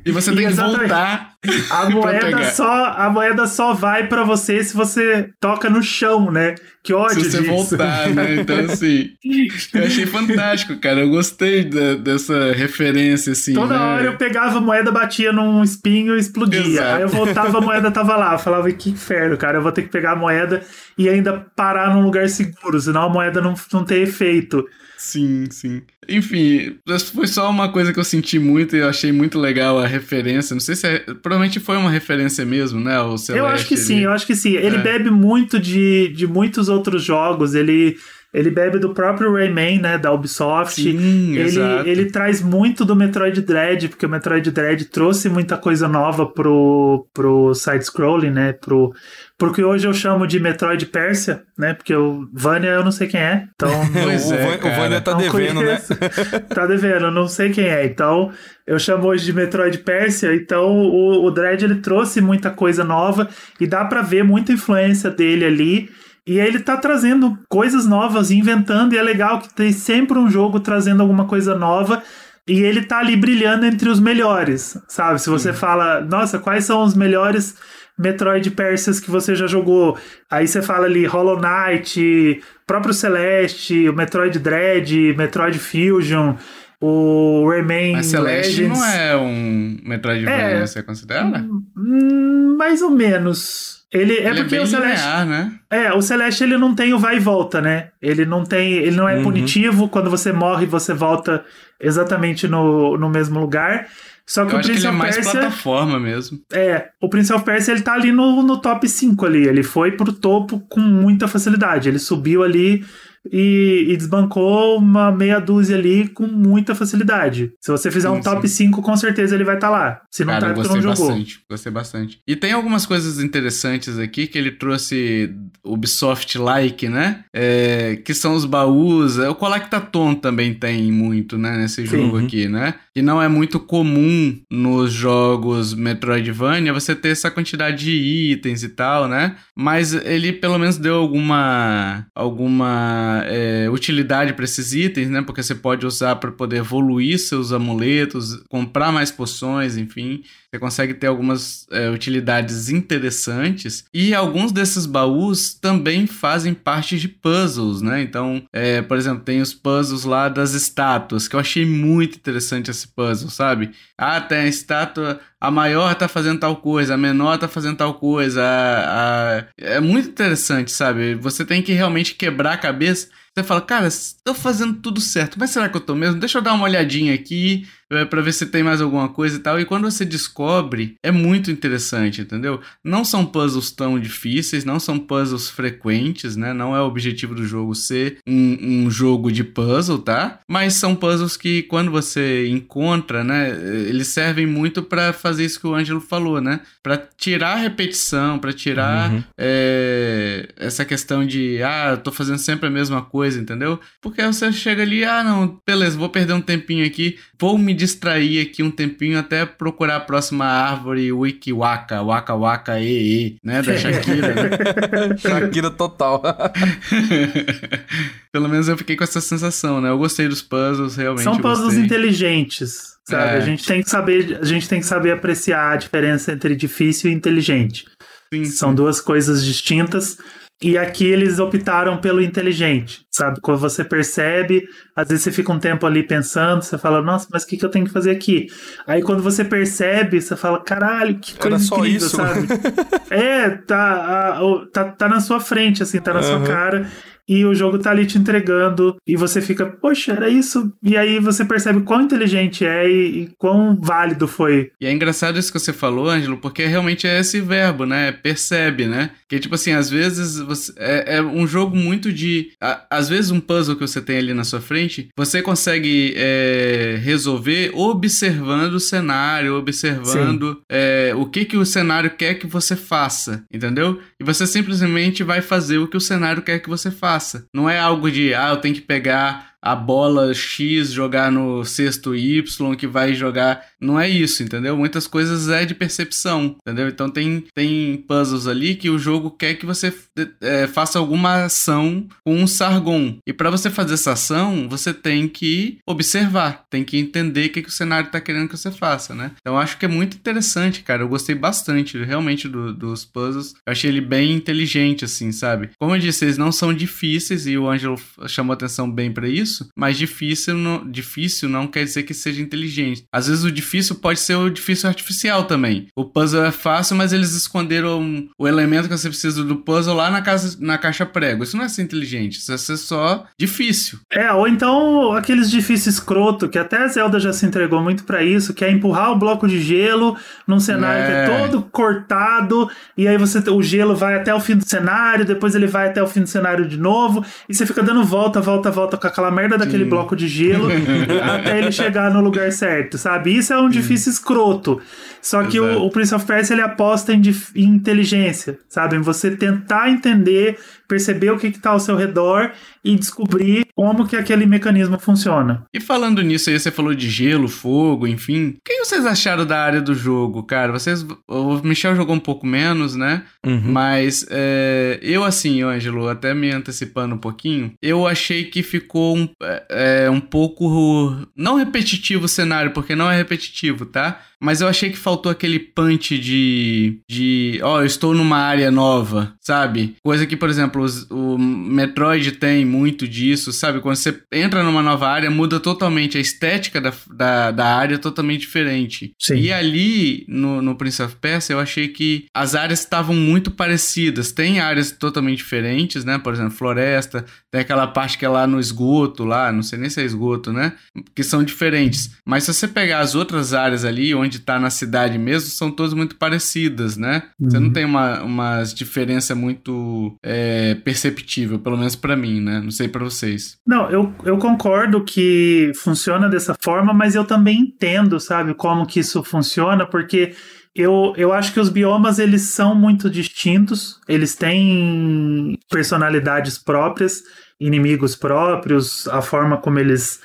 e você <laughs> tem que voltar. A <laughs> moeda só a moeda só vai para você se você toca no chão, né? Que ódio Se você disso. voltar, né? Então, assim, <laughs> eu achei fantástico, cara. Eu gostei da, dessa referência, assim. Toda né? hora eu pegava a moeda, batia num espinho e explodia. Exato. Aí eu voltava, a moeda tava lá. Eu falava, que inferno, cara. Eu vou ter que pegar a moeda e ainda parar num lugar seguro, senão a moeda não, não tem efeito. Sim, sim. Enfim, foi só uma coisa que eu senti muito e eu achei muito legal a referência. Não sei se é. Provavelmente foi uma referência mesmo, né? O Celeste, eu acho que sim, eu acho que sim. Ele é. bebe muito de, de muitos outros jogos. Ele. Ele bebe do próprio Rayman, né, da Ubisoft. Sim, ele, exato. ele traz muito do Metroid Dread, porque o Metroid Dread trouxe muita coisa nova pro, pro side-scrolling, né, pro, porque hoje eu chamo de Metroid Pérsia, né? Porque o Vânia eu não sei quem é. Então, <laughs> pois é, o Vânia tá devendo, né? <laughs> tá devendo, eu não sei quem é. Então, eu chamo hoje de Metroid Pérsia. Então, o, o Dredd ele trouxe muita coisa nova e dá para ver muita influência dele ali. E ele tá trazendo coisas novas, inventando, e é legal que tem sempre um jogo trazendo alguma coisa nova. E ele tá ali brilhando entre os melhores, sabe? Se você fala, nossa, quais são os melhores Metroid Persias que você já jogou. Aí você fala ali Hollow Knight, próprio Celeste, o Metroid Dread, Metroid Fusion, o Rayman Mas Celeste Legends. não é um Metroidvania, é, você considera? Hum, mais ou menos. Ele, é ele porque é o Celeste. Linear, né? É, o Celeste ele não tem o vai e volta, né? Ele não tem. Ele não é uhum. punitivo. Quando você morre, você volta exatamente no, no mesmo lugar. Só que Eu o acho Prince que ele é of mais Persia, plataforma mesmo. É, o Prince of Persia ele tá ali no, no top 5 ali. Ele foi pro topo com muita facilidade. Ele subiu ali e, e, desbancou uma meia dúzia ali com muita facilidade. Se você fizer sim, um top sim. 5, com certeza ele vai estar tá lá. Se não Cara, tá, você não jogou. Bastante, gostei bastante. E tem algumas coisas interessantes aqui que ele trouxe Ubisoft-like, né? É, que são os baús. É, o Collectathon também tem muito, né? Nesse jogo sim. aqui, né? Que não é muito comum nos jogos Metroidvania você ter essa quantidade de itens e tal, né? Mas ele pelo menos deu alguma alguma é, utilidade para esses itens, né? Porque você pode usar para poder evoluir seus amuletos, comprar mais poções, enfim. Você consegue ter algumas é, utilidades interessantes. E alguns desses baús também fazem parte de puzzles, né? Então, é, por exemplo, tem os puzzles lá das estátuas, que eu achei muito interessante esse puzzle, sabe? Ah, tem a estátua, a maior tá fazendo tal coisa, a menor tá fazendo tal coisa. A, a... É muito interessante, sabe? Você tem que realmente quebrar a cabeça. Você fala, cara, estou fazendo tudo certo, mas será que eu tô mesmo? Deixa eu dar uma olhadinha aqui é, para ver se tem mais alguma coisa e tal. E quando você descobre, é muito interessante, entendeu? Não são puzzles tão difíceis, não são puzzles frequentes, né? Não é o objetivo do jogo ser um, um jogo de puzzle, tá? Mas são puzzles que quando você encontra, né? Eles servem muito para fazer isso que o Ângelo falou, né? Para tirar a repetição, para tirar uhum. é, essa questão de, ah, eu tô fazendo sempre a mesma coisa, entendeu? Porque você chega ali, ah, não, beleza, vou perder um tempinho aqui, vou me distrair aqui um tempinho até procurar a próxima árvore Wikiwaka, Waka Waka E, e né? Da <laughs> Shakira. Né? Shakira total. <laughs> Pelo menos eu fiquei com essa sensação, né? Eu gostei dos puzzles, realmente. São puzzles inteligentes. Sabe? É. A gente tem que saber, a gente tem que saber apreciar a diferença entre difícil e inteligente. Sim, São sim. duas coisas distintas. E aqui eles optaram pelo inteligente, sabe? Quando você percebe, às vezes você fica um tempo ali pensando, você fala, nossa, mas o que, que eu tenho que fazer aqui? Aí quando você percebe, você fala, caralho, que coisa Era incrível, só isso. sabe? <laughs> é, tá, a, tá, tá na sua frente, assim, tá na uhum. sua cara e o jogo tá ali te entregando e você fica, poxa, era isso. E aí você percebe quão inteligente é e, e quão válido foi. E é engraçado isso que você falou, Ângelo, porque realmente é esse verbo, né? Percebe, né? Que tipo assim, às vezes você, é, é um jogo muito de. A, às vezes um puzzle que você tem ali na sua frente, você consegue é, resolver observando o cenário, observando é, o que, que o cenário quer que você faça, entendeu? E você simplesmente vai fazer o que o cenário quer que você faça. Não é algo de, ah, eu tenho que pegar a bola X jogar no cesto Y que vai jogar. Não é isso, entendeu? Muitas coisas é de percepção, entendeu? Então tem, tem puzzles ali que o jogo quer que você é, faça alguma ação com um Sargon. E para você fazer essa ação, você tem que observar, tem que entender o que, que o cenário está querendo que você faça, né? Então acho que é muito interessante, cara. Eu gostei bastante, realmente, do, dos puzzles. Eu achei ele bem inteligente, assim, sabe? Como eu disse, eles não são difíceis e o Ângelo chamou atenção bem para isso isso, mas difícil não, difícil não quer dizer que seja inteligente. Às vezes o difícil pode ser o difícil artificial também. O puzzle é fácil, mas eles esconderam o elemento que você precisa do puzzle lá na, casa, na caixa prego. Isso não é ser inteligente, isso é ser só difícil. É, ou então aqueles difíceis escroto, que até a Zelda já se entregou muito para isso, que é empurrar o bloco de gelo num cenário é. que é todo cortado, e aí você o gelo vai até o fim do cenário, depois ele vai até o fim do cenário de novo, e você fica dando volta, volta, volta com aquela merda daquele Sim. bloco de gelo <laughs> até ele chegar no lugar certo, sabe? Isso é um difícil escroto. Só que o, o, Prince of Persia ele aposta em, em, inteligência, sabe? Em você tentar entender, perceber o que está ao seu redor e descobrir como que aquele mecanismo funciona. E falando nisso aí, você falou de gelo, fogo, enfim. O que vocês acharam da área do jogo, cara? Vocês. O Michel jogou um pouco menos, né? Uhum. Mas é, eu, assim, Ângelo, até me antecipando um pouquinho, eu achei que ficou um, é, um pouco. Não repetitivo o cenário, porque não é repetitivo, tá? Mas eu achei que faltou aquele punch de. de. Ó, oh, eu estou numa área nova, sabe? Coisa que, por exemplo, os, o Metroid tem muito disso, sabe? Quando você entra numa nova área, muda totalmente a estética da, da, da área, é totalmente diferente. Sim. E ali, no, no Prince of Persia, eu achei que as áreas estavam muito parecidas. Tem áreas totalmente diferentes, né? Por exemplo, floresta, tem aquela parte que é lá no esgoto, lá, não sei nem se é esgoto, né? Que são diferentes. Mas se você pegar as outras áreas ali, onde tá na cidade mesmo, são todas muito parecidas, né? Uhum. Você não uhum. tem uma, uma diferença muito é, perceptível, pelo menos para mim, né? Não sei para vocês. Não, eu, eu concordo que funciona dessa forma, mas eu também entendo, sabe, como que isso funciona, porque eu, eu acho que os biomas eles são muito distintos, eles têm personalidades próprias, inimigos próprios, a forma como eles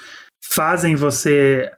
fazem você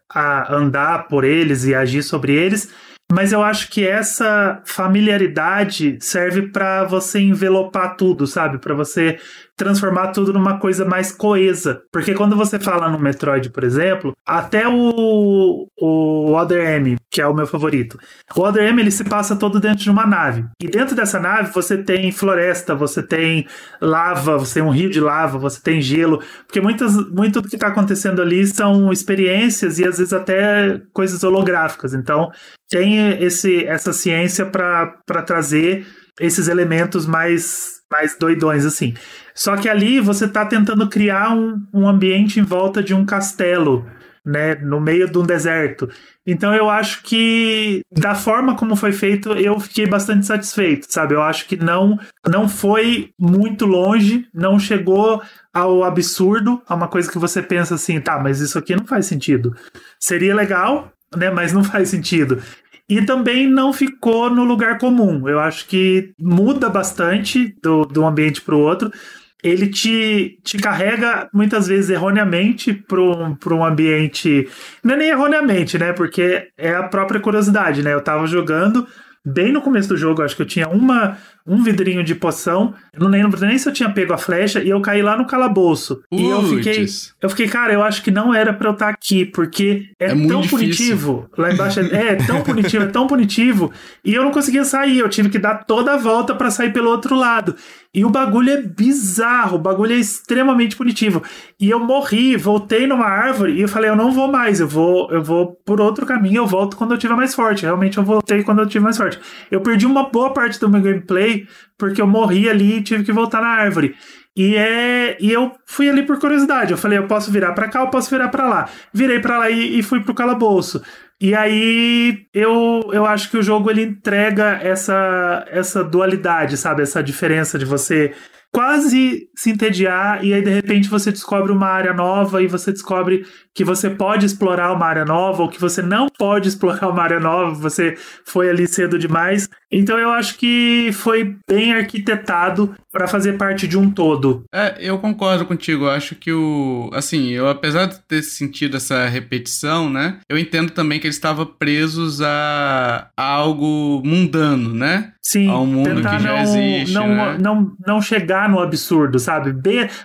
andar por eles e agir sobre eles. Mas eu acho que essa familiaridade serve para você envelopar tudo, sabe? Para você transformar tudo numa coisa mais coesa. Porque quando você fala no Metroid, por exemplo, até o, o Other M, que é o meu favorito, o Other M ele se passa todo dentro de uma nave. E dentro dessa nave você tem floresta, você tem lava, você tem um rio de lava, você tem gelo. Porque muitas, muito do que está acontecendo ali são experiências e às vezes até coisas holográficas. Então tem esse, essa ciência para trazer esses elementos mais, mais doidões, assim. Só que ali você está tentando criar um, um ambiente em volta de um castelo, né, no meio de um deserto. Então eu acho que da forma como foi feito, eu fiquei bastante satisfeito, sabe? Eu acho que não não foi muito longe, não chegou ao absurdo, a uma coisa que você pensa assim, tá, mas isso aqui não faz sentido. Seria legal, né, mas não <laughs> faz sentido. E também não ficou no lugar comum. Eu acho que muda bastante do, do ambiente para o outro. Ele te, te carrega muitas vezes erroneamente para um, um ambiente. Não é nem erroneamente, né? Porque é a própria curiosidade, né? Eu tava jogando bem no começo do jogo, acho que eu tinha uma, um vidrinho de poção. Eu não lembro nem se eu tinha pego a flecha e eu caí lá no calabouço. Puts. E eu fiquei, eu fiquei, cara, eu acho que não era para eu estar aqui, porque é, é tão punitivo. Lá embaixo é, é tão punitivo, é tão punitivo. E eu não conseguia sair, eu tive que dar toda a volta para sair pelo outro lado. E o bagulho é bizarro, o bagulho é extremamente punitivo. E eu morri, voltei numa árvore e eu falei, eu não vou mais, eu vou, eu vou por outro caminho, eu volto quando eu tiver mais forte. Realmente eu voltei quando eu tive mais forte. Eu perdi uma boa parte do meu gameplay porque eu morri ali e tive que voltar na árvore. E, é, e eu fui ali por curiosidade. Eu falei, eu posso virar para cá, eu posso virar para lá. Virei para lá e, e fui pro calabouço. E aí eu, eu acho que o jogo ele entrega essa, essa dualidade, sabe? Essa diferença de você quase se entediar e aí de repente você descobre uma área nova e você descobre que você pode explorar uma área nova ou que você não pode explorar uma área nova, você foi ali cedo demais. Então eu acho que foi bem arquitetado para fazer parte de um todo. É, eu concordo contigo. Eu acho que o. Assim, eu apesar de ter sentido essa repetição, né? Eu entendo também que eles estavam presos a, a algo mundano, né? Sim, ao mundo tentar que já não, existe. não, né? não, não chegar no absurdo, sabe?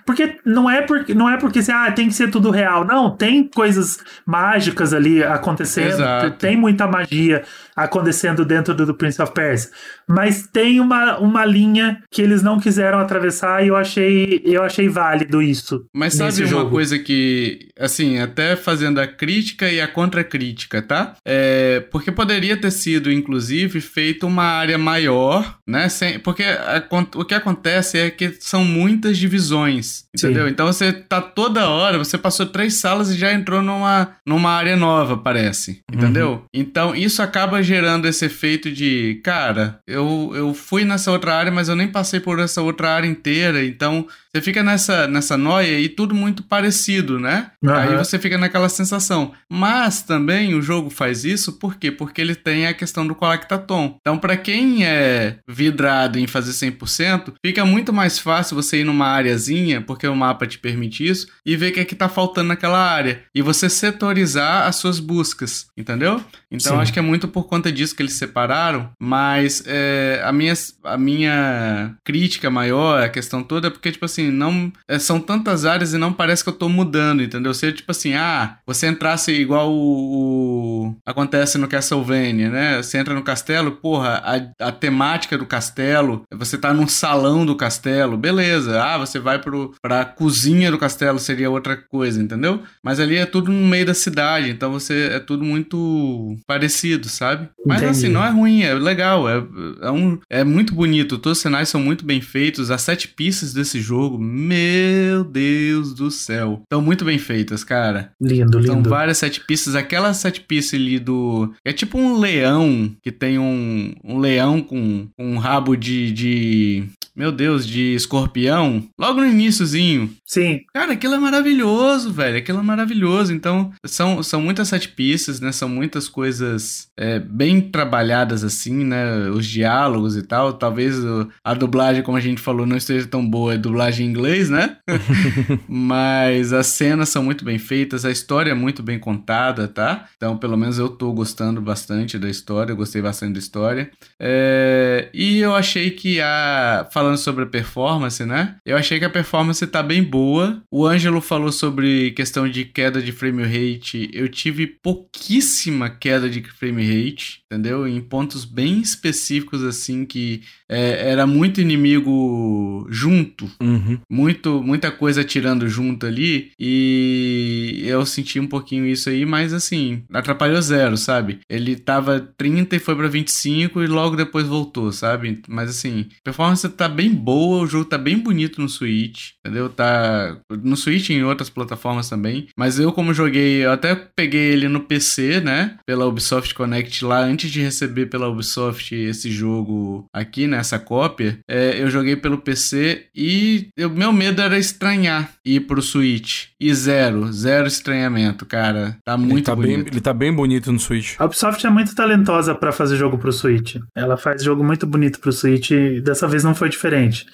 Porque não é porque não é porque assim, ah, tem que ser tudo real. Não, tem coisas mágicas ali acontecendo, Exato. tem muita magia acontecendo dentro do, do Prince of Persia. Mas tem uma, uma linha que eles não quiseram atravessar e eu achei, eu achei válido isso. Mas sabe uma jogo. coisa que, assim, até fazendo a crítica e a contracrítica, tá? É, porque poderia ter sido, inclusive, feito uma área maior, né? Sem, porque a- o que acontece é que são muitas divisões, Sim. entendeu? Então você tá toda hora, você passou três salas e já entrou numa, numa área nova, parece, entendeu? Então isso acaba gerando esse efeito de, cara, eu, eu fui nessa outra área, mas eu nem passei por essa outra área inteira, então você fica nessa, nessa noia e tudo muito parecido, né? Aham. Aí você fica naquela sensação. Mas também o jogo faz isso, por quê? Porque ele tem a questão do collectatom. Então, pra quem é vidrado em fazer 100%, fica muito mais fácil você ir numa areazinha, porque o mapa te permite isso, e ver o que é que tá faltando naquela área. E você setorizar as suas buscas, entendeu? Então, Sim. acho que é muito por conta disso que eles separaram, mas é, a, minha, a minha crítica maior, a questão toda, é porque, tipo assim, não. é, são tantas áreas e não parece que eu tô mudando, entendeu? Seria tipo assim, ah, você entrasse igual o. o- acontece no Castlevania, né? Você entra no castelo, porra, a, a temática do castelo, você tá num salão do castelo, beleza. Ah, você vai pro, pra cozinha do castelo, seria outra coisa, entendeu? Mas ali é tudo no meio da cidade, então você é tudo muito parecido, sabe? Mas Entendi. assim, não é ruim, é legal, é, é, um, é muito bonito, todos os cenários são muito bem feitos, as sete pistas desse jogo, meu Deus do céu, estão muito bem feitas, cara. Lindo, São lindo. várias sete pistas, aquela sete pistas ali do... É tipo um leão, que tem um, um leão com um rabo de, de... Meu Deus, de escorpião, logo no iniciozinho. Sim, Cara, aquilo é maravilhoso, velho. Aquilo é maravilhoso. Então, são, são muitas sete pistas, né? São muitas coisas é, bem trabalhadas, assim, né? Os diálogos e tal. Talvez a dublagem, como a gente falou, não esteja tão boa. É dublagem em inglês, né? <laughs> Mas as cenas são muito bem feitas. A história é muito bem contada, tá? Então, pelo menos eu tô gostando bastante da história. Eu gostei bastante da história. É, e eu achei que a... Falando sobre a performance, né? Eu achei que a performance tá bem boa. O Ângelo falou sobre questão de queda de frame rate. Eu tive pouquíssima queda de frame rate, entendeu? Em pontos bem específicos, assim, que é, era muito inimigo junto. Uhum. Muito, muita coisa atirando junto ali. E eu senti um pouquinho isso aí, mas assim, atrapalhou zero, sabe? Ele tava 30 e foi pra 25 e logo depois voltou, sabe? Mas assim, performance tá bem boa, o jogo tá bem bonito no Switch, entendeu? Tá no Switch e em outras plataformas também. Mas eu, como joguei, eu até peguei ele no PC, né? Pela Ubisoft Connect lá, antes de receber pela Ubisoft esse jogo aqui, né? Essa cópia. É, eu joguei pelo PC e o meu medo era estranhar ir pro Switch. E zero, zero estranhamento, cara. Tá muito ele tá bonito. Bem, ele tá bem bonito no Switch. A Ubisoft é muito talentosa pra fazer jogo pro Switch. Ela faz jogo muito bonito pro Switch e dessa vez não foi diferente.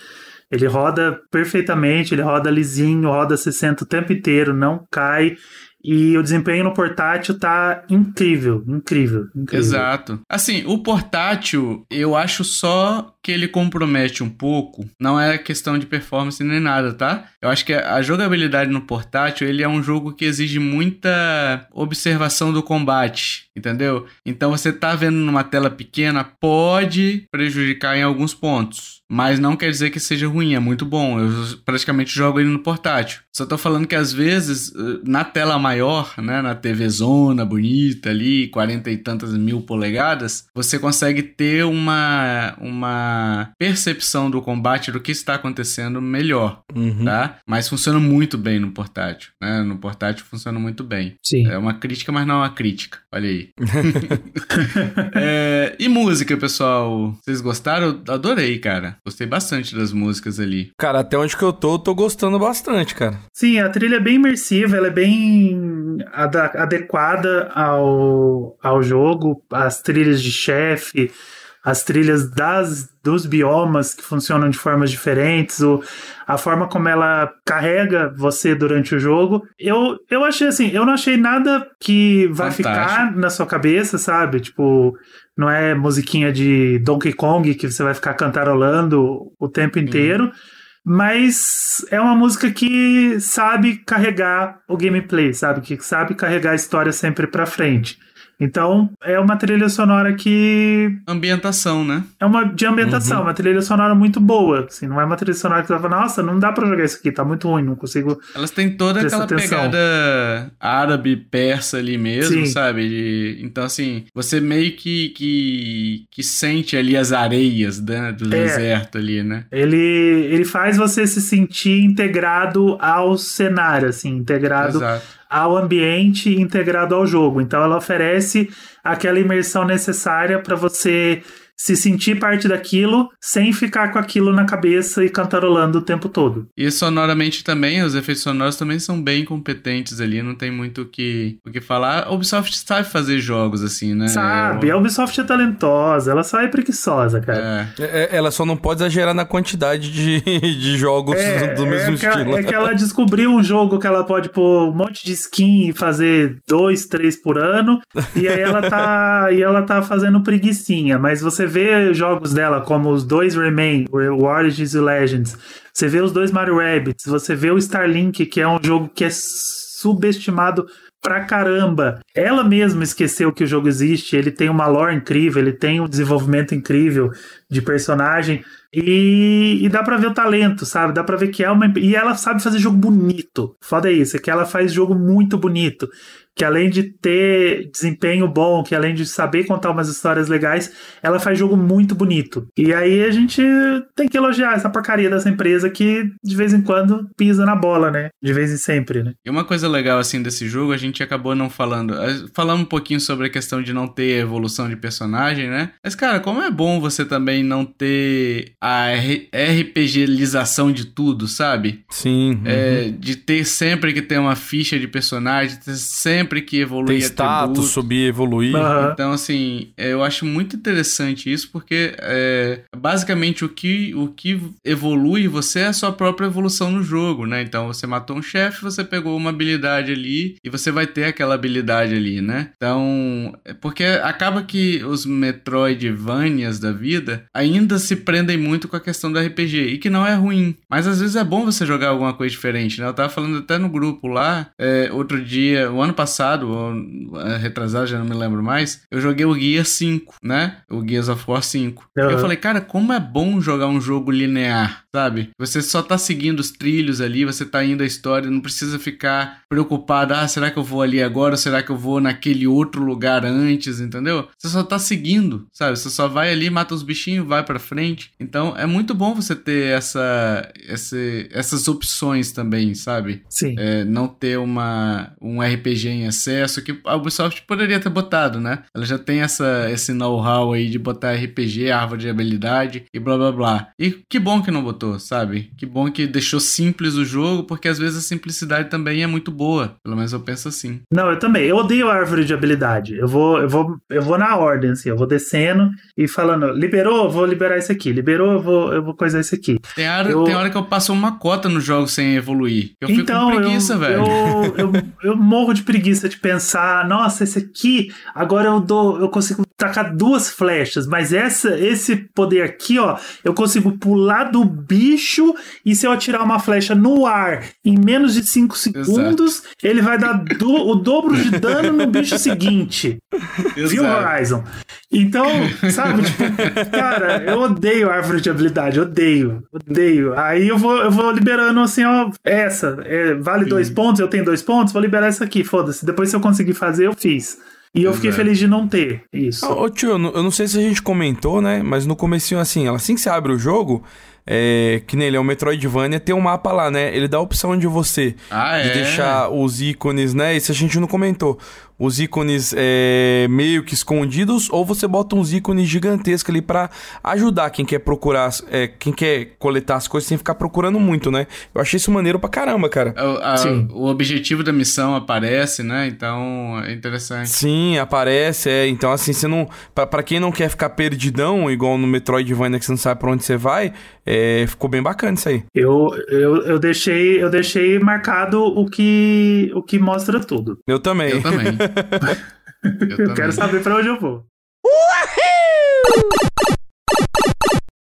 Ele roda perfeitamente, ele roda lisinho, roda 60 o tempo inteiro, não cai. E o desempenho no portátil tá incrível, incrível, incrível. Exato. Assim, o portátil, eu acho só que ele compromete um pouco. Não é questão de performance nem nada, tá? Eu acho que a jogabilidade no portátil, ele é um jogo que exige muita observação do combate, entendeu? Então você tá vendo numa tela pequena, pode prejudicar em alguns pontos. Mas não quer dizer que seja ruim, é muito bom. Eu praticamente jogo ele no portátil. Só tô falando que às vezes, na tela maior, né, na TV zona bonita ali, 40 e tantas mil polegadas, você consegue ter uma, uma percepção do combate do que está acontecendo melhor, Uhum. tá? Mas funciona muito bem no portátil, né? No portátil funciona muito bem. Sim. É uma crítica, mas não é uma crítica. Olha aí. <laughs> <laughs> É, e música, pessoal? Vocês gostaram? Eu adorei, cara. Gostei bastante das músicas ali. Cara, até onde que eu tô, eu tô gostando bastante, cara. Sim, a trilha é bem imersiva, ela é bem ada- adequada ao, ao jogo, as trilhas de chefe, as trilhas das, dos biomas que funcionam de formas diferentes, o, a forma como ela carrega você durante o jogo. Eu, eu achei assim, eu não achei nada que vai Fantástico. ficar na sua cabeça, sabe? Tipo, não é musiquinha de Donkey Kong que você vai ficar cantarolando o tempo inteiro. Mas é uma música que sabe carregar o gameplay, sabe? Que sabe carregar a história sempre pra frente. Então, é uma trilha sonora que Ambientação, né? é uma de ambientação, uma trilha sonora muito boa. Assim, não é uma trilha sonora que você vai falar, nossa, não dá pra jogar isso aqui, tá muito ruim, não consigo. Elas têm toda aquela atenção. pegada árabe, persa ali mesmo, Sim. sabe? De- então, assim, você meio que, que, que sente ali as areias né, do É. deserto ali, né? Ele, ele faz você se sentir integrado ao cenário, assim, integrado Exato. Ao ambiente integrado ao jogo. Então ela oferece aquela imersão necessária para você se sentir parte daquilo sem ficar com aquilo na cabeça e cantarolando o tempo todo. E sonoramente também, os efeitos sonoros também são bem competentes ali, não tem muito o que, o que falar. A Ubisoft sabe fazer jogos assim, né? Sabe? A Ubisoft é talentosa, ela só é preguiçosa, cara. É, É- é- ela só não pode exagerar na quantidade de, <laughs> de jogos do mesmo é que, ela- estilo. é que ela descobriu um jogo que ela pode pôr um monte de skin e fazer dois, três por ano, e aí ela tá, <laughs> e ela tá fazendo preguiçinha. Mas você vê jogos dela, como os dois Remain, o Origins e Legends, você vê os dois Mario Rabbids, você vê o Starlink, que é um jogo que é subestimado pra caramba. Ela mesma esqueceu que o jogo existe, ele tem uma lore incrível, ele tem um desenvolvimento incrível de personagem. E, e dá pra ver o talento, sabe? Dá pra ver que é uma. E ela sabe fazer jogo bonito. Foda isso, é que ela faz jogo muito bonito. Que além de ter desempenho bom, que além de saber contar umas histórias legais, ela faz jogo muito bonito. E aí a gente tem que elogiar essa porcaria dessa empresa que de vez em quando pisa na bola, né? De vez em sempre, né? E uma coisa legal assim desse jogo, a gente acabou não falando. eh, Falamos um pouquinho sobre a questão de não ter evolução de personagem, né? Mas, cara, como é bom você também não ter a RPGização de tudo, sabe? Sim. uhum. É, de ter sempre que ter uma ficha de personagem, ter sempre que Ter evoluir status, atributos. subir, evoluir. Aham. Então, assim, é, eu acho muito interessante isso, porque é, basicamente o que, o que evolui você é a sua própria evolução no jogo, né? Então, você matou um chefe, você pegou uma habilidade ali, e você vai vai ter aquela habilidade ali, né? Então, é porque acaba que os Metroidvanias da vida ainda se prendem muito com a questão do RPG, e que não é ruim, mas às vezes é bom você jogar alguma coisa diferente, né? Eu tava falando até no grupo lá, é, outro dia, o ano passado, ou é, retrasado, já não me lembro mais, eu joguei o Guia 5, né? O Gears of War 5. Uhum. Eu falei, cara, como é bom jogar um jogo linear, sabe? Você só tá seguindo os trilhos ali, você tá indo a história, não precisa ficar preocupado, ah, será que eu vou ali agora ou será que eu vou naquele outro lugar antes, entendeu? Você só tá seguindo, sabe? Você só vai ali, mata os bichinhos, vai para frente. Então é muito bom você ter essa, essa essas opções também, sabe? Sim. É, não ter uma, um RPG em excesso que a Ubisoft poderia ter botado, né? Ela já tem essa, esse know-how aí de botar RPG, árvore de habilidade e blá blá blá. E que bom que não botou, sabe? Que bom que deixou simples o jogo, porque às vezes a simplicidade também é muito boa. Pelo menos eu penso assim. Não, eu também. Eu odeio árvore de habilidade. Eu vou, eu vou, eu vou na ordem, assim. Eu vou descendo e falando, liberou, vou liberar isso aqui. Liberou, eu vou, eu vou coisar isso aqui. Tem hora, eu... tem hora que eu passo uma cota no jogo sem evoluir. Eu então, fico com preguiça, eu, velho. Eu, eu, eu morro de preguiça de pensar, nossa, esse aqui, agora eu dou, eu consigo tacar duas flechas, mas essa, esse poder aqui, ó, eu consigo pular do bicho e se eu atirar uma flecha no ar em menos de 5 segundos, Exato. ele vai dar do, o dobro de dano no bicho seguinte. <laughs> Exato. Viu, Horizon? Então, sabe, tipo, cara, eu odeio árvore de habilidade, odeio, odeio. Aí eu vou, eu vou liberando assim, ó, essa, é, vale Sim. dois pontos, eu tenho dois pontos, vou liberar essa aqui, foda-se. Depois se eu conseguir fazer, eu fiz. E eu fiquei feliz de não ter isso. Ô, tio, eu não sei se a gente comentou, né? Mas no comecinho, assim, assim que você abre o jogo, é, que nele é um Metroidvania, tem um mapa lá, né? Ele dá a opção de você ah, de é? deixar os ícones, né? Isso a gente não comentou os ícones é, meio que escondidos, ou você bota uns ícones gigantescos ali para ajudar quem quer procurar, é, quem quer coletar as coisas sem ficar procurando muito, né? Eu achei isso maneiro pra caramba, cara. O, a, Sim. o objetivo da missão aparece, né? Então é interessante. Sim, aparece, é. Então, assim, você não. para quem não quer ficar perdidão, igual no Metroidvania que você não sabe pra onde você vai, é, ficou bem bacana isso aí. Eu, eu, eu, deixei, eu deixei marcado o que, o que mostra tudo. Eu também. Eu também. <laughs> eu, eu quero saber pra onde eu vou.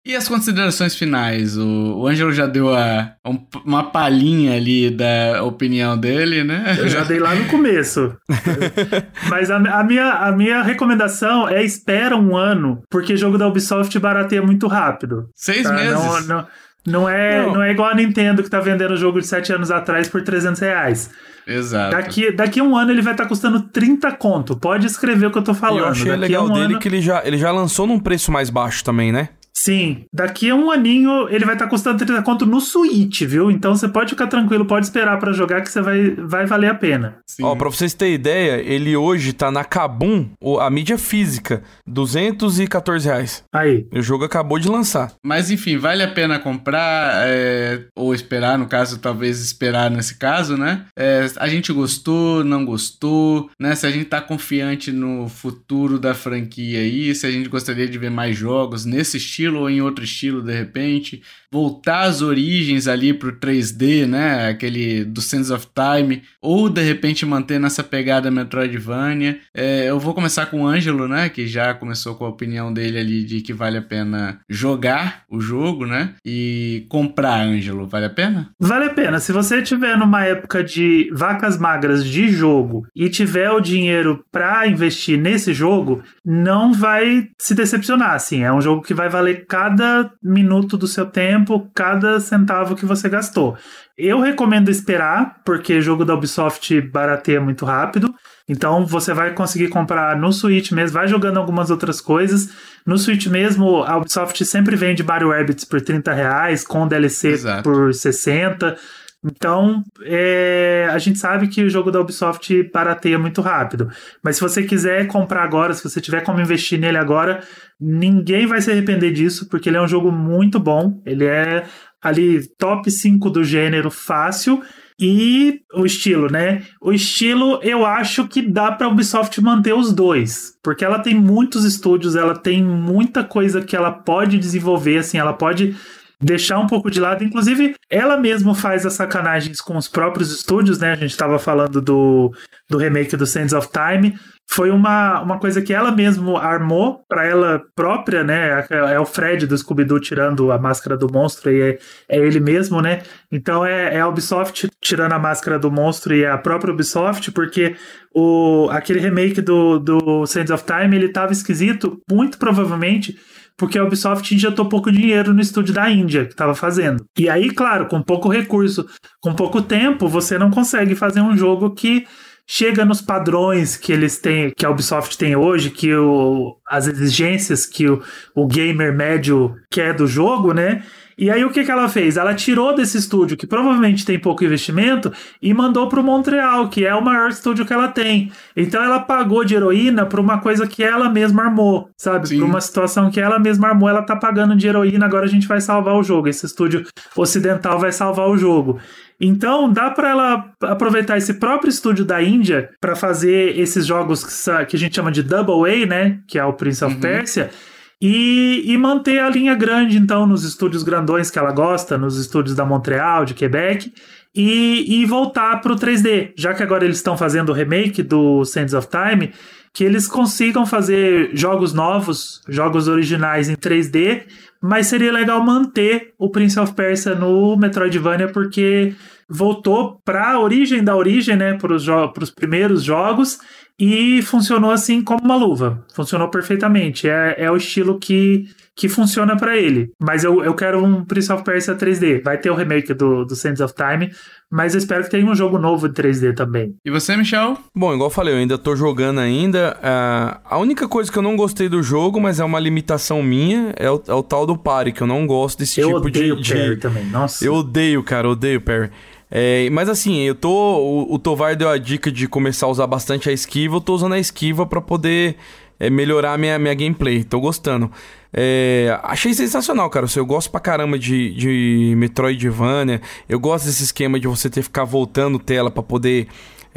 E as considerações finais? O, o Ângelo já deu a, um, uma palhinha ali da opinião dele, né? Eu já dei lá no começo. <laughs> Mas a, a, minha, a minha recomendação é espera um ano, porque jogo da Ubisoft barateia muito rápido. Seis tá? meses? Não, não, não, é, não. não é igual a Nintendo que tá vendendo o jogo de sete anos atrás por 300 reais. Exato. Daqui, daqui a um ano ele vai estar tá custando 30 conto. Pode escrever o que eu tô falando. eu achei daqui legal um dele ano... que ele já, ele já lançou num preço mais baixo também, né? Sim, daqui a um aninho ele vai estar tá custando 30 conto no Switch, viu? Então você pode ficar tranquilo, pode esperar para jogar que você vai, vai valer a pena. Sim. Ó, pra vocês terem ideia, ele hoje tá na Kabum, a mídia física, 214 reais. Aí. O jogo acabou de lançar. Mas enfim, vale a pena comprar é, ou esperar, no caso, talvez esperar nesse caso, né? É, a gente gostou, não gostou, né? Se a gente tá confiante no futuro da franquia aí, se a gente gostaria de ver mais jogos nesse estilo estilo ou em outro estilo de repente, voltar às origens ali pro 3D, né, aquele do Sense of Time, ou de repente manter nessa pegada Metroidvania. É, eu vou começar com o Ângelo, né, que já começou com a opinião dele ali de que vale a pena jogar o jogo, né, e comprar, Ângelo, vale a pena? Vale a pena. Se você tiver numa época de vacas magras de jogo e tiver o dinheiro para investir nesse jogo, não vai se decepcionar, assim, é um jogo que vai valer cada minuto do seu tempo, cada centavo que você gastou. Eu recomendo esperar, porque jogo da Ubisoft barateia muito rápido. Então você vai conseguir comprar no Switch mesmo, vai jogando algumas outras coisas. No Switch mesmo, a Ubisoft sempre vende Mario Rabbids por 30 reais, com DLC Exato. por 60. Então, é, a gente sabe que o jogo da Ubisoft barateia muito rápido. Mas se você quiser comprar agora, se você tiver como investir nele agora, ninguém vai se arrepender disso, porque ele é um jogo muito bom. Ele é ali top 5 do gênero fácil. E o estilo, né? O estilo, eu acho que dá para a Ubisoft manter os dois, porque ela tem muitos estúdios, ela tem muita coisa que ela pode desenvolver, assim, ela pode deixar um pouco de lado. Inclusive, ela mesma faz as sacanagens com os próprios estúdios, né? A gente estava falando do, do remake do Sands of Time foi uma, uma coisa que ela mesma armou para ela própria, né? É, é o Fred do Scooby-Doo tirando a máscara do monstro e é, é ele mesmo, né? Então é, é a Ubisoft tirando a máscara do monstro e é a própria Ubisoft, porque o, aquele remake do, do Sands of Time ele tava esquisito, muito provavelmente porque a Ubisoft injetou pouco dinheiro no estúdio da Índia que estava fazendo. E aí, claro, com pouco recurso, com pouco tempo, você não consegue fazer um jogo que chega nos padrões que eles têm, que a Ubisoft tem hoje, que o, as exigências que o, o gamer médio quer do jogo, né? E aí o que, que ela fez? Ela tirou desse estúdio, que provavelmente tem pouco investimento, e mandou para o Montreal, que é o maior estúdio que ela tem. Então ela pagou de heroína para uma coisa que ela mesma armou, sabe? Para uma situação que ela mesma armou, ela tá pagando de heroína, agora a gente vai salvar o jogo. Esse estúdio ocidental vai salvar o jogo. Então, dá para ela aproveitar esse próprio estúdio da Índia para fazer esses jogos que, a gente chama de Double A, né? Que é o Prince of uhum. Persia. E, e, manter a linha grande, então, nos estúdios grandões que ela gosta, nos estúdios da Montreal, de Quebec, e, e voltar para o 3D, já que agora eles estão fazendo o remake do Sands of Time, que eles consigam fazer jogos novos, jogos originais em 3D mas seria legal manter o Prince of Persia no Metroidvania, porque voltou para a origem da origem, né, para os primeiros jogos, e funcionou assim como uma luva. Funcionou perfeitamente. É, é o estilo que, que funciona para ele. Mas eu, eu quero um Prince of Persia 3D. Vai ter o remake do, do Sands of Time, mas eu espero que tenha um jogo novo de 3D também. E você, Michel? Bom, igual eu falei, eu ainda tô jogando ainda. Uh, a única coisa que eu não gostei do jogo, mas é uma limitação minha, é o, é o tal do parry, que eu não gosto desse eu tipo de... Eu odeio parry também, nossa. Eu odeio, cara, odeio parry. É, mas assim, eu tô. O, o, Tovar deu a dica de começar a usar bastante a esquiva. Eu tô usando a esquiva para poder é, melhorar minha, minha gameplay. Tô gostando. É, achei sensacional, cara. Eu gosto pra caramba de, de Metroidvania. Eu gosto desse esquema de você ter que ficar voltando tela para poder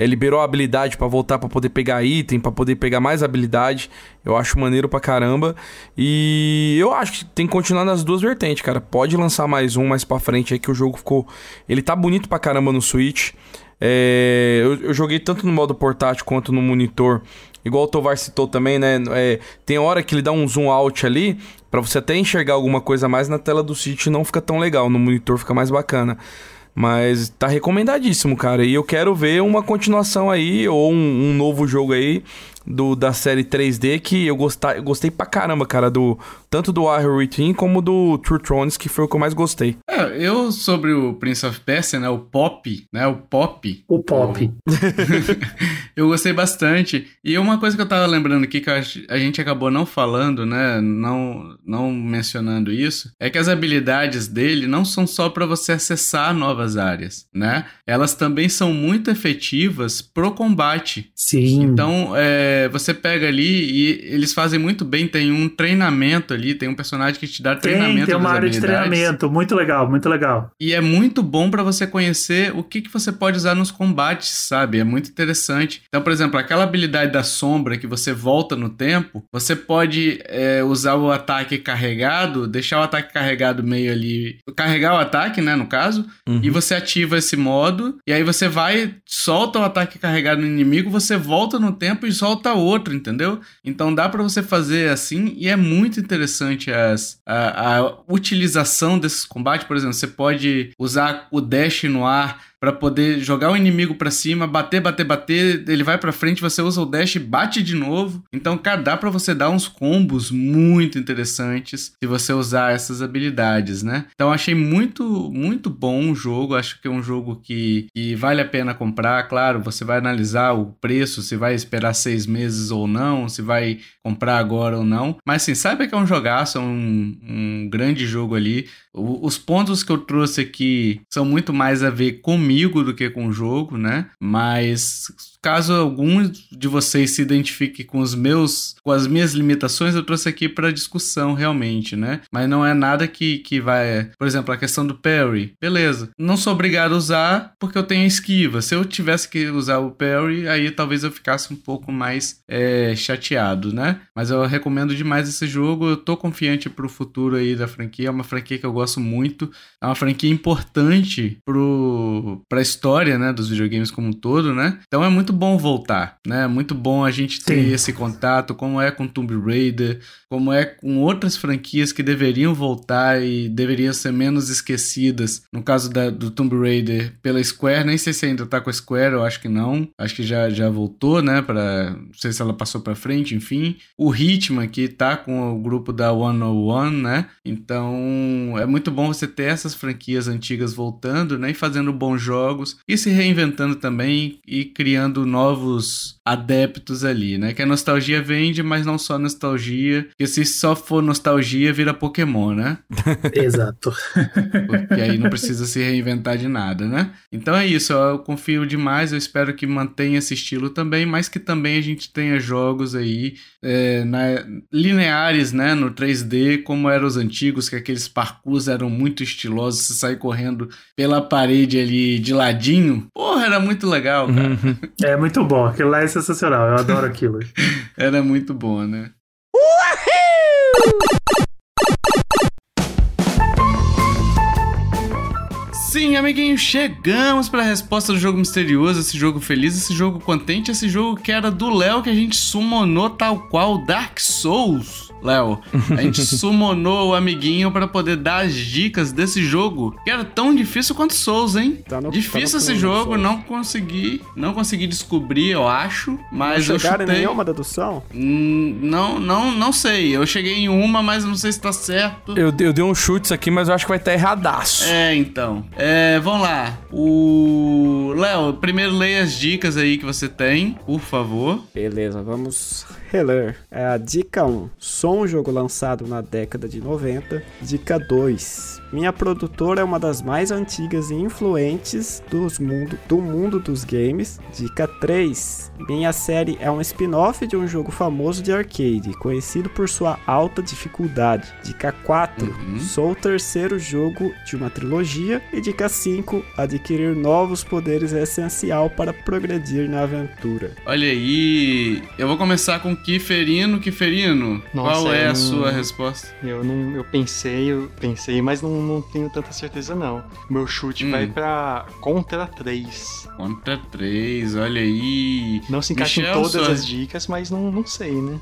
é, liberou a habilidade para voltar para poder pegar item, para poder pegar mais habilidade. Eu acho maneiro pra caramba. E eu acho que tem que continuar nas duas vertentes, cara. Pode lançar mais um mais pra frente aí que o jogo ficou. Ele tá bonito pra caramba no Switch. É, eu, eu, joguei tanto no modo portátil quanto no monitor. Igual o Tovar citou também, né? É, tem hora que ele dá um zoom out ali para você até enxergar alguma coisa mais na tela do Switch não fica tão legal. No monitor fica mais bacana. Mas tá recomendadíssimo, cara. E eu quero ver uma continuação aí, ou um, um novo jogo aí do, da série 3D que eu, gostei, eu gostei pra caramba, cara, do tanto do Warrior Within como do True Thrones, que foi o que eu mais gostei. É, eu sobre o Prince of Persia, né, o Pop, né, o Pop. O Pop. O... <laughs> eu gostei bastante. E uma coisa que eu tava lembrando aqui que a gente acabou não falando, né, não não mencionando isso, é que as habilidades dele não são só para você acessar novas áreas, né? Elas também são muito efetivas pro combate. Sim. Então, é é, você pega ali e eles fazem muito bem, tem um treinamento ali, tem um personagem que te dá tem, treinamento Tem uma área de treinamento, muito legal, muito legal. E é muito bom para você conhecer o que, que você pode usar nos combates, sabe? É muito interessante. Então, por exemplo, aquela habilidade da sombra que você volta no tempo, você pode é, usar o ataque carregado, deixar o ataque carregado meio ali, carregar o ataque, né, no caso, uhum. e você ativa esse modo, e aí você vai, solta o ataque carregado no inimigo, você volta no tempo e solta outro, entendeu? Então dá para você fazer assim e é muito interessante as, a, a utilização desses combates. Por exemplo, você pode usar o dash no ar para poder jogar o inimigo para cima, bater, bater, bater, ele vai para frente, você usa o dash e bate de novo. Então, cara, dá para você dar uns combos muito interessantes se você usar essas habilidades, né? Então, achei muito, muito bom o jogo. Acho que é um jogo que, que vale a pena comprar. Claro, você vai analisar o preço, se vai esperar seis meses ou não, se vai comprar agora ou não. Mas, assim, saiba que é um jogaço, é um, um grande jogo ali. O, os pontos que eu trouxe aqui são muito mais a ver com comigo do que com o jogo, né? Mas caso algum de vocês se identifique com os meus, com as minhas limitações, eu trouxe aqui para discussão realmente, né? Mas não é nada que, que vai, por exemplo, a questão do parry, beleza? Não sou obrigado a usar porque eu tenho esquiva. Se eu tivesse que usar o parry, aí talvez eu ficasse um pouco mais é, chateado, né? Mas eu recomendo demais esse jogo. Eu tô confiante pro futuro aí da franquia. É uma franquia que eu gosto muito. É uma franquia importante pro, pra história, né? Dos videogames como um todo, né? Então é muito bom voltar, né? É muito bom a gente ter Sim. esse contato, como é com Tomb Raider, como é com outras franquias que deveriam voltar e deveriam ser menos esquecidas. No caso da, do Tomb Raider pela Square, nem sei se ainda tá com a Square, eu acho que não. Acho que já, já voltou, né? Pra, não sei se ela passou pra frente, enfim. O Hitman, que tá com o grupo da 101, né? Então é muito bom você ter essas franquias antigas voltando, né? E fazendo bons jogos e se reinventando também e criando novos adeptos ali, né? Que a nostalgia vende, mas não só nostalgia. Porque se só for nostalgia, vira Pokémon, né? <laughs> Exato. Porque aí não precisa se reinventar de nada, né? Então é isso, eu confio demais, eu espero que mantenha esse estilo também, mas que também a gente tenha jogos aí é, na, lineares, né? No 3D, como eram os antigos, que aqueles parkours eram muito estilosos, você sair correndo pela parede ali de ladinho. Porra, era muito legal, cara. Uhum. É muito bom, aquilo lá é sensacional, eu adoro aquilo. <laughs> era muito bom, né? Sim, amiguinho, chegamos para a resposta do jogo misterioso, esse jogo feliz, esse jogo contente, esse jogo que era do Léo que a gente summonou tal qual Dark Souls. Léo, a gente <laughs> summonou o amiguinho para poder dar as dicas desse jogo, que era tão difícil quanto Souls, hein? Tá no, difícil tá esse jogo, não consegui, não consegui descobrir, eu acho, mas não eu chutei... em nenhuma dedução? Hum, não, não, não sei. Eu cheguei em uma, mas não sei se tá certo. Eu, eu dei um chutes aqui, mas eu acho que vai estar tá erradaço. É, então. É, vamos lá. O Léo, primeiro leia as dicas aí que você tem, por favor. Beleza, vamos reler. É a dica 1. Sou um jogo lançado na década de 90. Dica 2. Minha produtora é uma das mais antigas e influentes dos mundo, do mundo dos games. Dica 3. Minha série é um spin-off de um jogo famoso de arcade, conhecido por sua alta dificuldade. Dica 4. Uhum. Sou o terceiro jogo de uma trilogia. E dica 5. Adquirir novos poderes é essencial para progredir na aventura. Olha aí, eu vou começar com Kiferino. Kiferino, Nossa, qual é a não... sua resposta? Eu não, eu pensei, eu pensei, mas não não tenho tanta certeza, não. Meu chute hum. vai pra Contra 3. Contra 3, olha aí. Não se encaixa Michel, em todas sua... as dicas, mas não, não sei, né?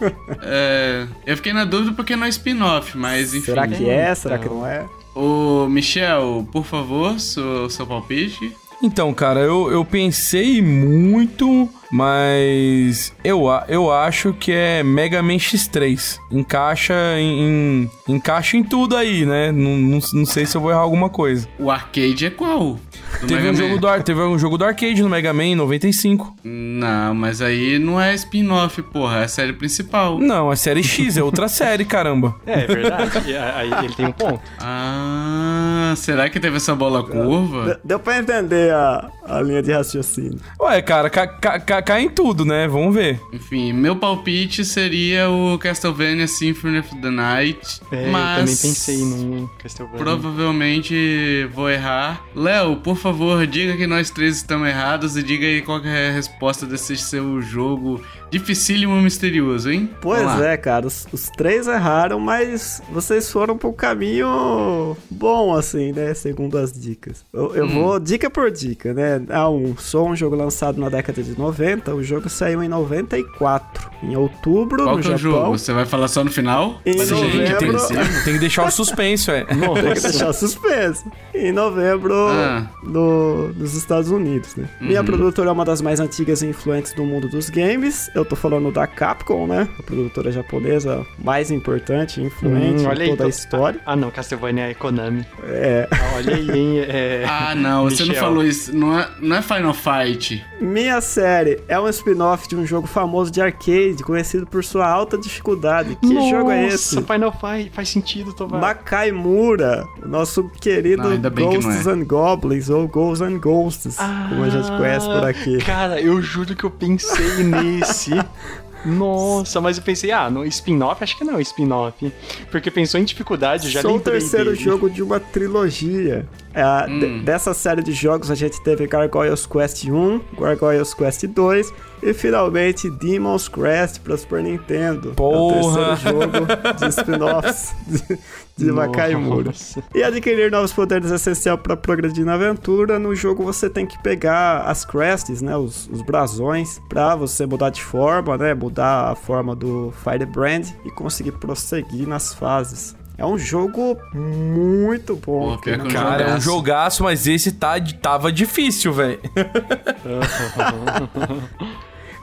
<laughs> é, eu fiquei na dúvida porque não é spin-off, mas enfim. Será que é? Será que não é? Ô, Michel, por favor, seu, seu palpite. Então, cara, eu, eu pensei muito mas eu, eu acho que é Mega Man X3. Encaixa em, em encaixa em tudo aí, né? Não, não, não, sei se eu vou errar alguma coisa. O arcade é qual? teve um, jogo do, teve um jogo do arcade no Mega Man em 95. Não, mas aí não é spin-off, porra. É a série principal. Não, é série X, é outra <laughs> série, caramba. É, é verdade. aí ele tem um ponto. Ah, será que teve essa bola curva? Deu pra entender a, a linha de raciocínio. Ué, cara, ca, ca, cai em tudo, né? Vamos ver. Enfim, meu palpite seria o Castlevania Symphony of the Night. É, mas eu também pensei no Castlevania. Provavelmente vou errar. Léo, por favor, diga que nós três estamos errados e diga aí qual é a resposta desse seu jogo dificílimo misterioso, hein? Pois é, cara. Os, os, três erraram, mas vocês foram pro caminho bom, assim, né? Segundo as dicas. Eu, eu hum. vou dica por dica, né? Ah, um, sou um jogo lançado na década de 90 90, o jogo saiu em 94. Em outubro, Qual no que é Japão. o jogo? Você vai falar só no final? Em Mas novembro... tem, <laughs> tem, que deixar o suspense, ué. tem que deixar o suspense. Em novembro, ah. no, nos Estados Unidos, né? Uhum. Minha produtora é uma das mais antigas e influentes do mundo dos games. Eu tô falando da Capcom, né? A produtora japonesa mais importante e influente hum, em toda aí, a história. Ah, não, Castlevania é Konami. É, É. Olha aí, hein? É... Ah, não, você não Michel. falou isso. Não é, não é Final Fight. Minha série é um spin-off de um jogo famoso de arcade, conhecido por sua alta dificuldade. Que Nossa, jogo é esse? Final Fight faz sentido, Tovar. Makai Mura, o nosso querido Não, que Ghosts é. and Goblins, ou Ghosts and Ghosts, como a gente conhece por aqui. Ah, Cara, eu juro que eu pensei nesse. <laughs> Nossa, mas eu pensei, ah, no spin-off? Acho que não, spin-off. Porque pensou em dificuldade, eu já Sou o terceiro dele. jogo de uma trilogia. É, Hum. dessa série de jogos a gente teve Gargoyles Quest 1, Gargoyles Quest 2 e finalmente Demon's Crest para Super Nintendo. Porra! É o terceiro jogo de <laughs> spin-offs de, de Makai Mura. Nossa. E adquirir novos poderes é essencial para progredir na aventura. No jogo você tem que pegar as crests, né, os, os brasões, para você mudar de forma, né, mudar a forma do Firebrand e conseguir prosseguir nas fases. É um jogo muito bom. Pô, que Cara, é um Jogaço. mas esse tá, tava difícil, velho.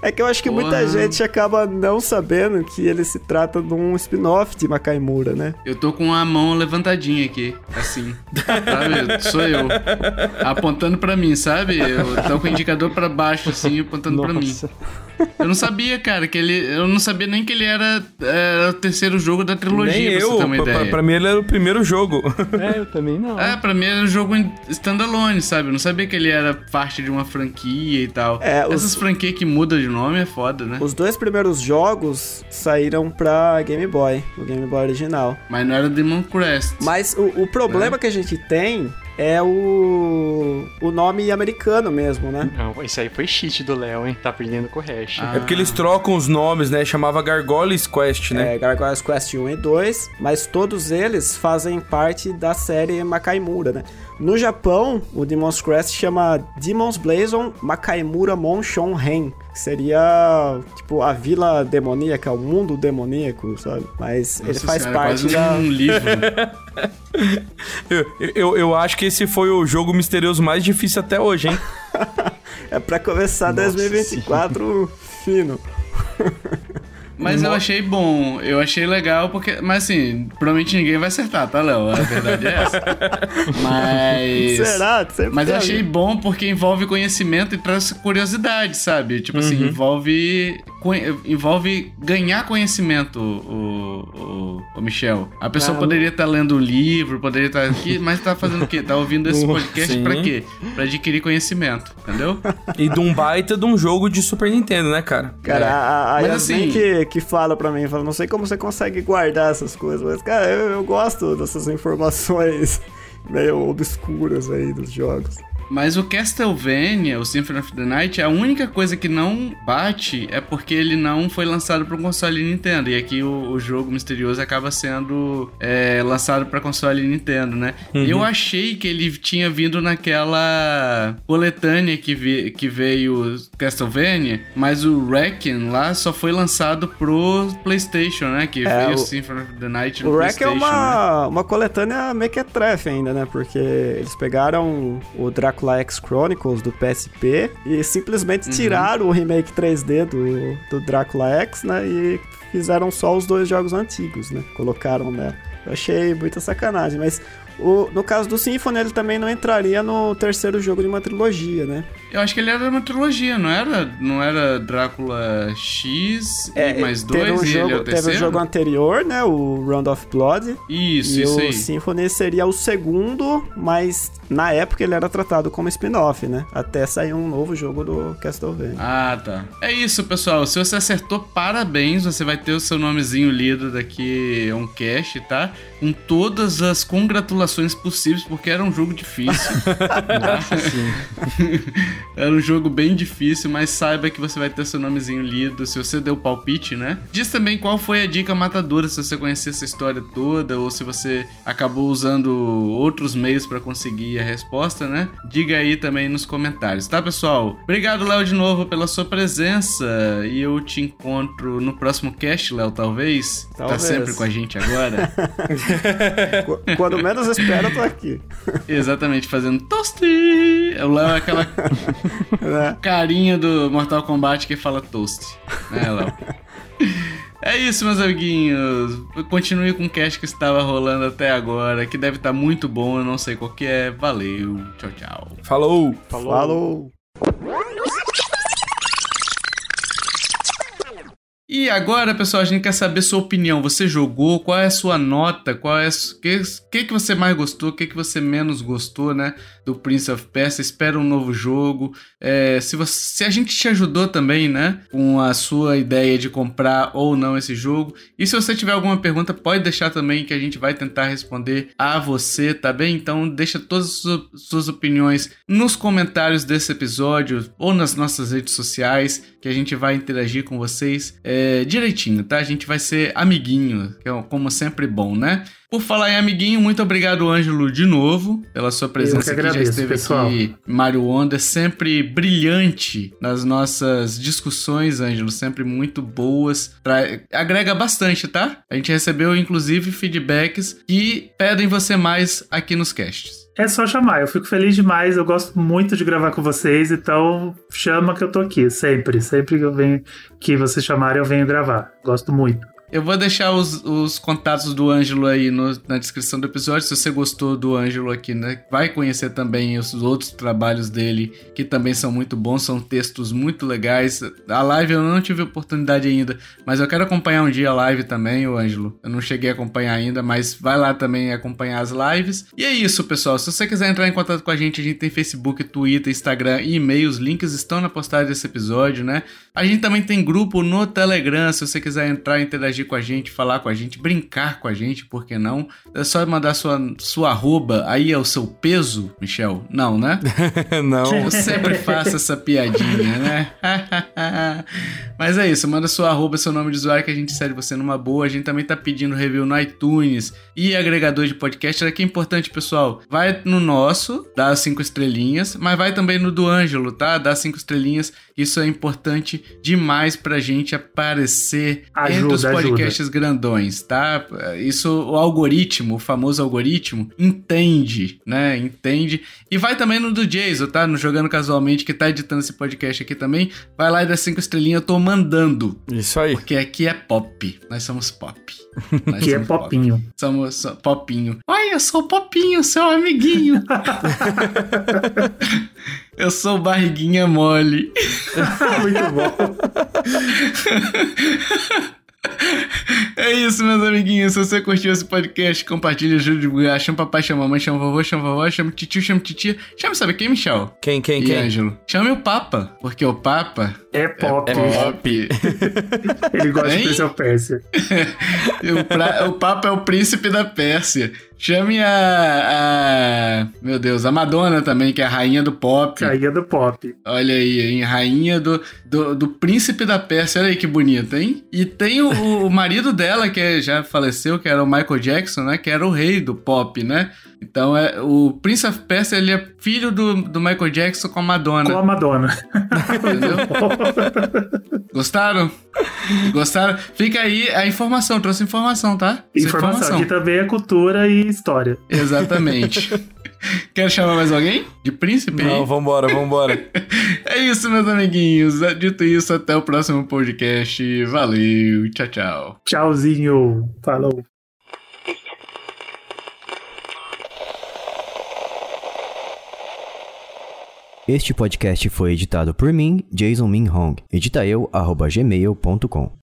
É que eu acho que muita Porra. gente acaba não sabendo que ele se trata de um spin-off de Makaimura, né? Eu tô com a mão levantadinha aqui, assim. Sabe? Sou eu. Apontando pra mim, sabe? Eu tô com o indicador pra baixo, assim, apontando pra mim. Eu não sabia, cara, que ele. Eu não sabia nem que ele era, era o terceiro jogo da trilogia, Nem pra você eu. ter uma Pra, ideia. pra- pra mim ele era o primeiro jogo. É, eu também não. É, pra mim era um jogo em- standalone, sabe? Eu não sabia que ele era parte de uma franquia e tal. É, os- Essas franquias que mudam de nome é foda, né? Os dois primeiros jogos saíram pra Game Boy, o Game Boy original. Mas não era Demon Crest. Mas o, o problema que a gente tem é o, o nome americano mesmo, né? Não, esse aí foi cheat do Léo, hein? Tá perdendo com o hash. Ah. É porque eles trocam os nomes, né? Chamava Gargoyles Quest, né? É, Gargoyles Quest 1 e 2, mas todos eles fazem parte da série Makaimura, né? No Japão, o Demon's Crest chama Demon's Blazon Makaimura Monshon Ren, que seria, tipo, a vila demoníaca, o mundo demoníaco, sabe? Mas ele Nossa faz senhora, parte quase da... um livro. <laughs> Eu, eu, eu acho que esse foi o jogo misterioso mais difícil até hoje, hein? <laughs> É pra começar Nossa 2024 fino. <laughs> Mas eu achei bom, eu achei legal, porque. Mas assim, provavelmente ninguém vai acertar, tá, Léo? A verdade é essa. <laughs> Mas. Será? Sempre Mas eu achei bom porque envolve conhecimento e traz curiosidade, sabe? Tipo assim, envolve. conhe- Envolve ganhar conhecimento, o, o, o Michel. A pessoa Ah, poderia estar lendo um livro, poderia estar aqui, mas tá fazendo o quê? Tá ouvindo esse <laughs> podcast Sim. pra quê? Pra adquirir conhecimento, entendeu? E de um baita de um jogo de Super Nintendo, né, cara? Cara, É. a, a Mas assim- que, que fala pra mim, fala, não sei como você consegue guardar essas coisas, mas, cara, eu, eu gosto dessas informações <laughs> meio obscuras aí dos jogos. Mas o Castlevania, o Symphony of the Night, a única coisa que não bate é porque ele não foi lançado para console Nintendo. E aqui o, o jogo misterioso acaba sendo é, lançado para console Nintendo, né? Eu achei que ele tinha vindo naquela coletânea que, vi- que veio Castlevania, mas o Wrecken lá só foi lançado pro PlayStation, né? Que É, veio o- o Symphony of the Night no O Wreck é PlayStation. né? uma, uma coletânea mequetrefe ainda, né? Porque eles pegaram o Dracula X Chronicles do PSP e simplesmente Uhum. tiraram o remake 3D do, do Dracula X, né? E fizeram só os dois jogos antigos, né? Colocaram nela. Eu achei muita sacanagem, mas o, no caso do Symphony ele também não entraria no terceiro jogo de uma trilogia, né? Eu acho que ele era uma trilogia, não era? Não era Drácula X e mais dois É, teve um e jogo, ele é o teve um terceiro? jogo anterior, né? O Round of Blood. Isso, e isso o aí. Symphony seria o segundo, mas na época ele era tratado como spin-off, né? Até sair um novo jogo do Castlevania. Ah, tá. É isso, pessoal. Se você acertou, parabéns. Você vai ter o seu nomezinho lido daqui a um cast, tá? Com todas as congratulações possíveis, porque era um jogo difícil. <laughs> Nossa, sim. <laughs> era um jogo bem difícil, mas saiba que você vai ter seu nomezinho lido se você deu palpite, né? Diz também qual foi a dica matadora, se você conhecer essa história toda, ou se você acabou usando outros meios pra conseguir a resposta, né? Diga aí também nos comentários, tá, pessoal? Obrigado, Léo, de novo pela sua presença. E eu te encontro no próximo cast, Léo, talvez. Tá Talvez. sempre com a gente agora. Qu- <laughs> Quando menos espera, eu tô aqui. Exatamente, fazendo toasty. O Léo é aquela <laughs> <laughs> carinha do Mortal Kombat que fala toast. Né, Léo? <laughs> É isso, meus amiguinhos. Continue com o cast que estava rolando até agora, que deve estar muito bom, eu não sei qual que é. Valeu, tchau, tchau. Falou! Falou. Falou! E agora, pessoal, a gente quer saber sua opinião. Você jogou? Qual é a sua nota? Qual é o que, que, que você mais gostou? O que, que você menos gostou, né? Do Prince of Persia? Espera um novo jogo. É, se, você, se a gente te ajudou também, né? Com a sua ideia de comprar ou não esse jogo. E se você tiver alguma pergunta, pode deixar também que a gente vai tentar responder a você, tá bem? Então deixa todas as suas, opiniões nos comentários desse episódio ou nas nossas redes sociais que a gente vai interagir com vocês. É, direitinho, tá? A gente vai ser amiguinho, que é como sempre bom, né? Por falar em amiguinho, muito obrigado, Ângelo, de novo, pela sua presença Eu que aqui. agradeço, Já esteve pessoal. aqui. Mário Onda, sempre brilhante nas nossas discussões, Ângelo, sempre muito boas. Tra- Agrega bastante, tá? A gente recebeu, inclusive, feedbacks que pedem você mais aqui nos casts. É só chamar, eu fico feliz demais, eu gosto muito de gravar com vocês, então chama que eu tô aqui, sempre. Sempre que eu venho que vocês chamarem, eu venho gravar. Gosto muito. Eu vou deixar os, os contatos do Ângelo aí no- na descrição do episódio. Se você gostou do Ângelo aqui, né? Vai conhecer também os outros trabalhos dele, que também são muito bons, são textos muito legais. A live eu não tive oportunidade ainda, mas eu quero acompanhar um dia a live também, o Ângelo. Eu não cheguei a acompanhar ainda, mas vai lá também acompanhar as lives. E é isso, pessoal. Se você quiser entrar em contato com a gente, a gente tem Facebook, Twitter, Instagram e e-mail. Os links estão na postagem desse episódio, né? A gente também tem grupo no Telegram, se você quiser entrar, interagir com a gente, falar com a gente, brincar com a gente, por que não? É só mandar sua, sua arroba, aí é o seu peso, Michel? Não, né? <laughs> não. Eu sempre faço essa piadinha, né? <laughs> Mas é isso, manda sua arroba, seu nome de usuário que a gente segue você numa boa. A gente também tá pedindo review no iTunes e agregador de podcast. Aqui é importante, pessoal. Vai no nosso, dá as cinco estrelinhas, mas vai também no do Ângelo, tá? Dá cinco estrelinhas. Isso é importante demais pra gente aparecer entre Ajuda, os ajuda. Podcasts grandões, tá? Isso o algoritmo, o famoso algoritmo, entende, né? Entende. E vai também no do Jason, tá? No Jogando Casualmente, que tá editando esse podcast aqui também. Vai lá e dá cinco estrelinhas, eu tô mandando. Isso aí. Porque aqui é pop. Nós somos pop. <laughs> Nós Que é somos pop. popinho. Somos so- popinho. Ai, eu sou o popinho, seu amiguinho. <laughs> eu sou barriguinha mole. <laughs> muito bom. É isso, meus amiguinhos. Se você curtiu esse podcast, compartilha, ajuda a divulgar. Chama papai, chama mamãe, chama vovô, chama vovó, chama titio, chama titia. Chama, sabe quem, Michel? Quem, quem, e quem? Ângelo. Chame o Papa, porque o Papa É pop. é pop. <laughs> Ele gosta Hein? de Prince of Persia. O, pra- o Papa é o príncipe da Pérsia. Chame a, a- Meu Deus, a Madonna também, que é a rainha do pop. Caía do pop. Olha aí, hein? Rainha do, do, do príncipe da Pérsia. Olha aí que bonito, hein? E tem o, o marido dela, que é- já faleceu, que era o Michael Jackson, né? Que era o rei do pop, né? Então, é, o Prince of Persia, ele é filho do, do Michael Jackson com a Madonna. Com a Madonna. Entendeu? Gostaram? Gostaram? Fica aí a informação, trouxe informação, tá? Essa Informação. Aqui também é cultura e história. Exatamente. <laughs> Quer chamar mais alguém? De príncipe? Não, vambora, vambora. <laughs> É isso, meus amiguinhos. Dito isso, até o próximo podcast. Valeu, tchau, tchau. Tchauzinho. Falou. Este podcast foi editado por mim, Jason Min Hong. Edita eu, gmail.com.